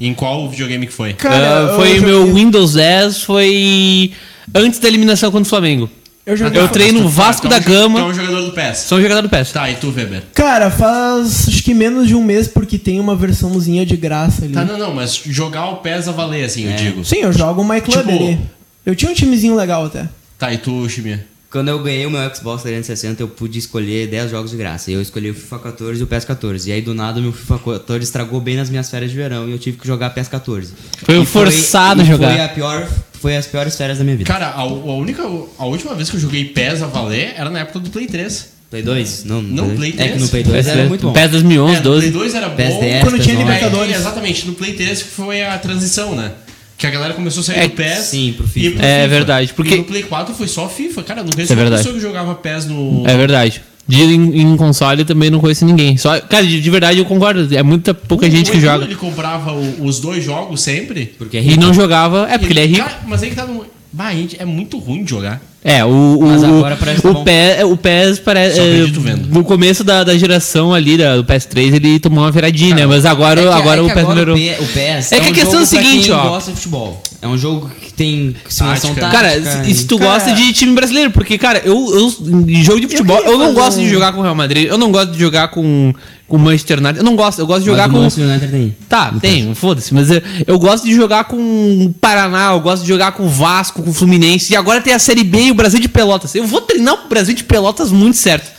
E em qual videogame que foi? Cara, Ah, eu foi joguei- meu Windows 10, foi antes da eliminação contra o Flamengo. Eu joguei. Eu treino o Vasco Tá, da é um jo- tu é Gama. um jogador do PES. Sou um jogador do PES. Tá, e tu, Weber? Cara, faz acho que menos de um mês porque tem uma versãozinha de graça ali. Tá, não, não, mas jogar o PES a valer, assim, eu digo. Sim, eu jogo o My Club Tipo- ali. Eu tinha um timezinho legal até. Tá, e tu, Chimia? Quando eu ganhei o meu Xbox 360, eu pude escolher 10 jogos de graça. E eu escolhi o FIFA 14 e o PES 14. E aí, do nada, o meu FIFA 14 estragou bem nas minhas férias de verão e eu tive que jogar PES 14. Foi E forçado e a jogar. Foi, a pior, foi as piores férias da minha vida. Cara, a, a única. A última vez que eu joguei PES a valer era na época do Play 3. Play 2? Não, Não, Play É que 3. no Play 2 era muito bom. PES 2011, É, no Play 12. 2 era PES bom. 10, Quando tinha PES 9. Libertadores. É, exatamente, no Play 3 foi a transição, né? Que a galera começou a sair É, do PES. sim, pro e FIFA. pro É verdade, porque- E no Play 4 foi só FIFA, cara. Não conheço é verdade. pessoa que jogava PES no. É verdade. De, em, em console também não conheço ninguém. Só, cara, de, de verdade eu concordo. É muita pouca O- gente o que joga. Ele comprava o- os dois jogos sempre. Porque é E rico. não jogava. É porque ele é rico. Cara, mas aí que tá no. Bah, gente, é muito ruim de jogar. É, o, o, Mas agora parece tá o. PES, o PES parece. Vendo. No começo da, da geração ali, da, do PS3, ele tomou uma viradinha, né? Mas agora, É que- agora é o PES melhorou. O o PES É que a um questão jogo é o seguinte, ó. gosta de futebol. É um jogo que tem simulação Tática. tática. Cara, se, se tu Cara, gosta de time brasileiro, porque, cara, eu, eu em jogo de futebol, eu, queria não gosto de um- jogar com o Real Madrid, eu não gosto de jogar com com o Manchester United. Eu não gosto, eu gosto de jogar Mas o com. Manchester United tem. Tá, tem, foda-se, mas eu, eu gosto de jogar com o Paraná, eu gosto de jogar com o Vasco, com o Fluminense, e agora tem a Série B e o Brasil de Pelotas. Eu vou treinar o Brasil de Pelotas muito certo.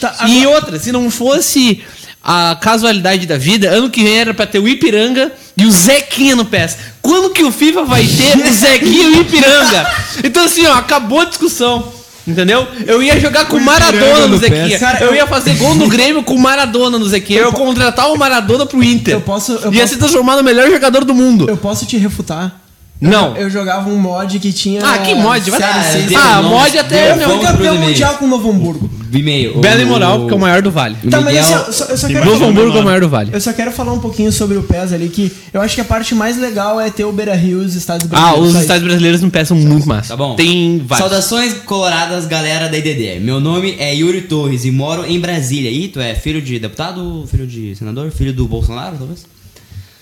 Tá, E agora- outra, se não fosse a casualidade da vida, ano que vem era pra ter o Ipiranga e o Zequinha no PES. Quando que o FIFA vai ter o Zequinha e o Ipiranga? Então assim, ó, acabou a discussão. Entendeu? Eu ia jogar com o Maradona no Zequinha. Cara, eu eu- ia fazer gol no Grêmio com o Maradona no Zequinha. Eu ia contratar o Maradona pro Inter. Eu posso- eu ia posso- se transformar no melhor jogador do mundo. Eu posso te refutar? Não. Eu jogava um mod que tinha. Ah, que mod? Vai- deu Ah, mod até. deu meu, campeão mundial com o Novo Hamburgo. E-mail. Bela e moral, porque é o maior do Vale. Tá, mas eu só, eu só quero Novo Hamburgo é o maior do Vale. Eu só quero falar um pouquinho sobre o PES ali, que eu acho que a parte mais legal é ter o Beira Rio e os estádios Ah, brasileiros. os só estádios brasileiros no PES são muito massa. Tá bom. Tem vários. Saudações coloradas, galera da IDD. Meu nome é Yuri Torres e moro em Brasília. E tu é filho de deputado, filho de senador, filho do Bolsonaro, talvez?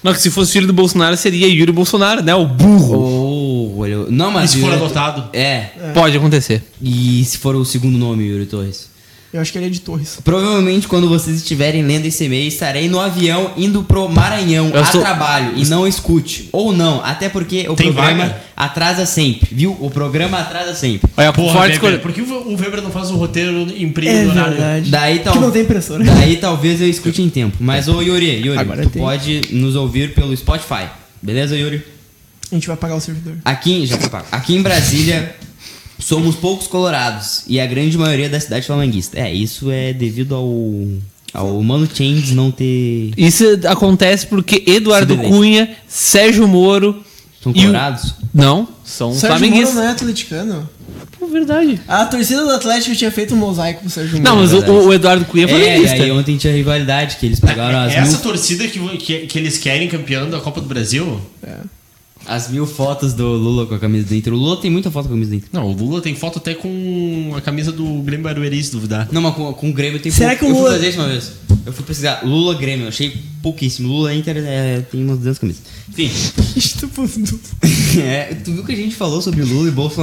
Não, que se fosse filho do Bolsonaro, seria Yuri Bolsonaro, né? O burro. Olha- Não, E mas. se for adotado? É. Pode acontecer. E se for o segundo nome, Yuri Torres? Eu acho que ele é de Torres. Provavelmente quando vocês estiverem lendo esse e-mail, estarei no avião indo pro Maranhão Eu a sou- trabalho e não escute. Ou não, até porque o Tem programa vaga? atrasa sempre, viu? O programa atrasa sempre. Olha, Porra, forte Weber, escolha. por que o Weber não faz o roteiro em primo É horário? verdade. Daí tal... Que não tem impressora. Daí talvez eu escute em tempo. Mas ô Yuri, Yuri, Agora tu tem. pode nos ouvir pelo Spotify. Beleza, Yuri? A gente vai pagar o servidor. Aqui, já pago. Aqui em Brasília, somos poucos colorados e a grande maioria da cidade flamenguista. É, isso é devido ao ao Mano Chains não ter Isso acontece porque Eduardo. Cunha, Sérgio Moro. são e o- colorados. Não, são Sérgio Moro flamenguistas. não é atleticano? Pô, verdade. A torcida do Atlético tinha feito um mosaico pro Sérgio Moro. Não, mas o, verdade. o Eduardo Cunha é É, e flamenguista. aí ontem tinha rivalidade que eles pegaram as Essa mil, torcida que, que, que eles querem campeão da Copa do Brasil? As mil fotos do Lula com a camisa do Inter. O Lula tem muita foto com a camisa do Inter. Não, o Lula tem foto até com a camisa do Grêmio Barueri, se duvidar. Não, mas com, com o Grêmio tem Será pouco. que o Eu Lula- fui fazer isso uma vez. Eu fui pesquisar Lula Grêmio, eu achei pouquíssimo. Lula Inter é, tem umas 200 camisas. Enfim, é, tu viu que a gente falou sobre Lula e Bolsonaro?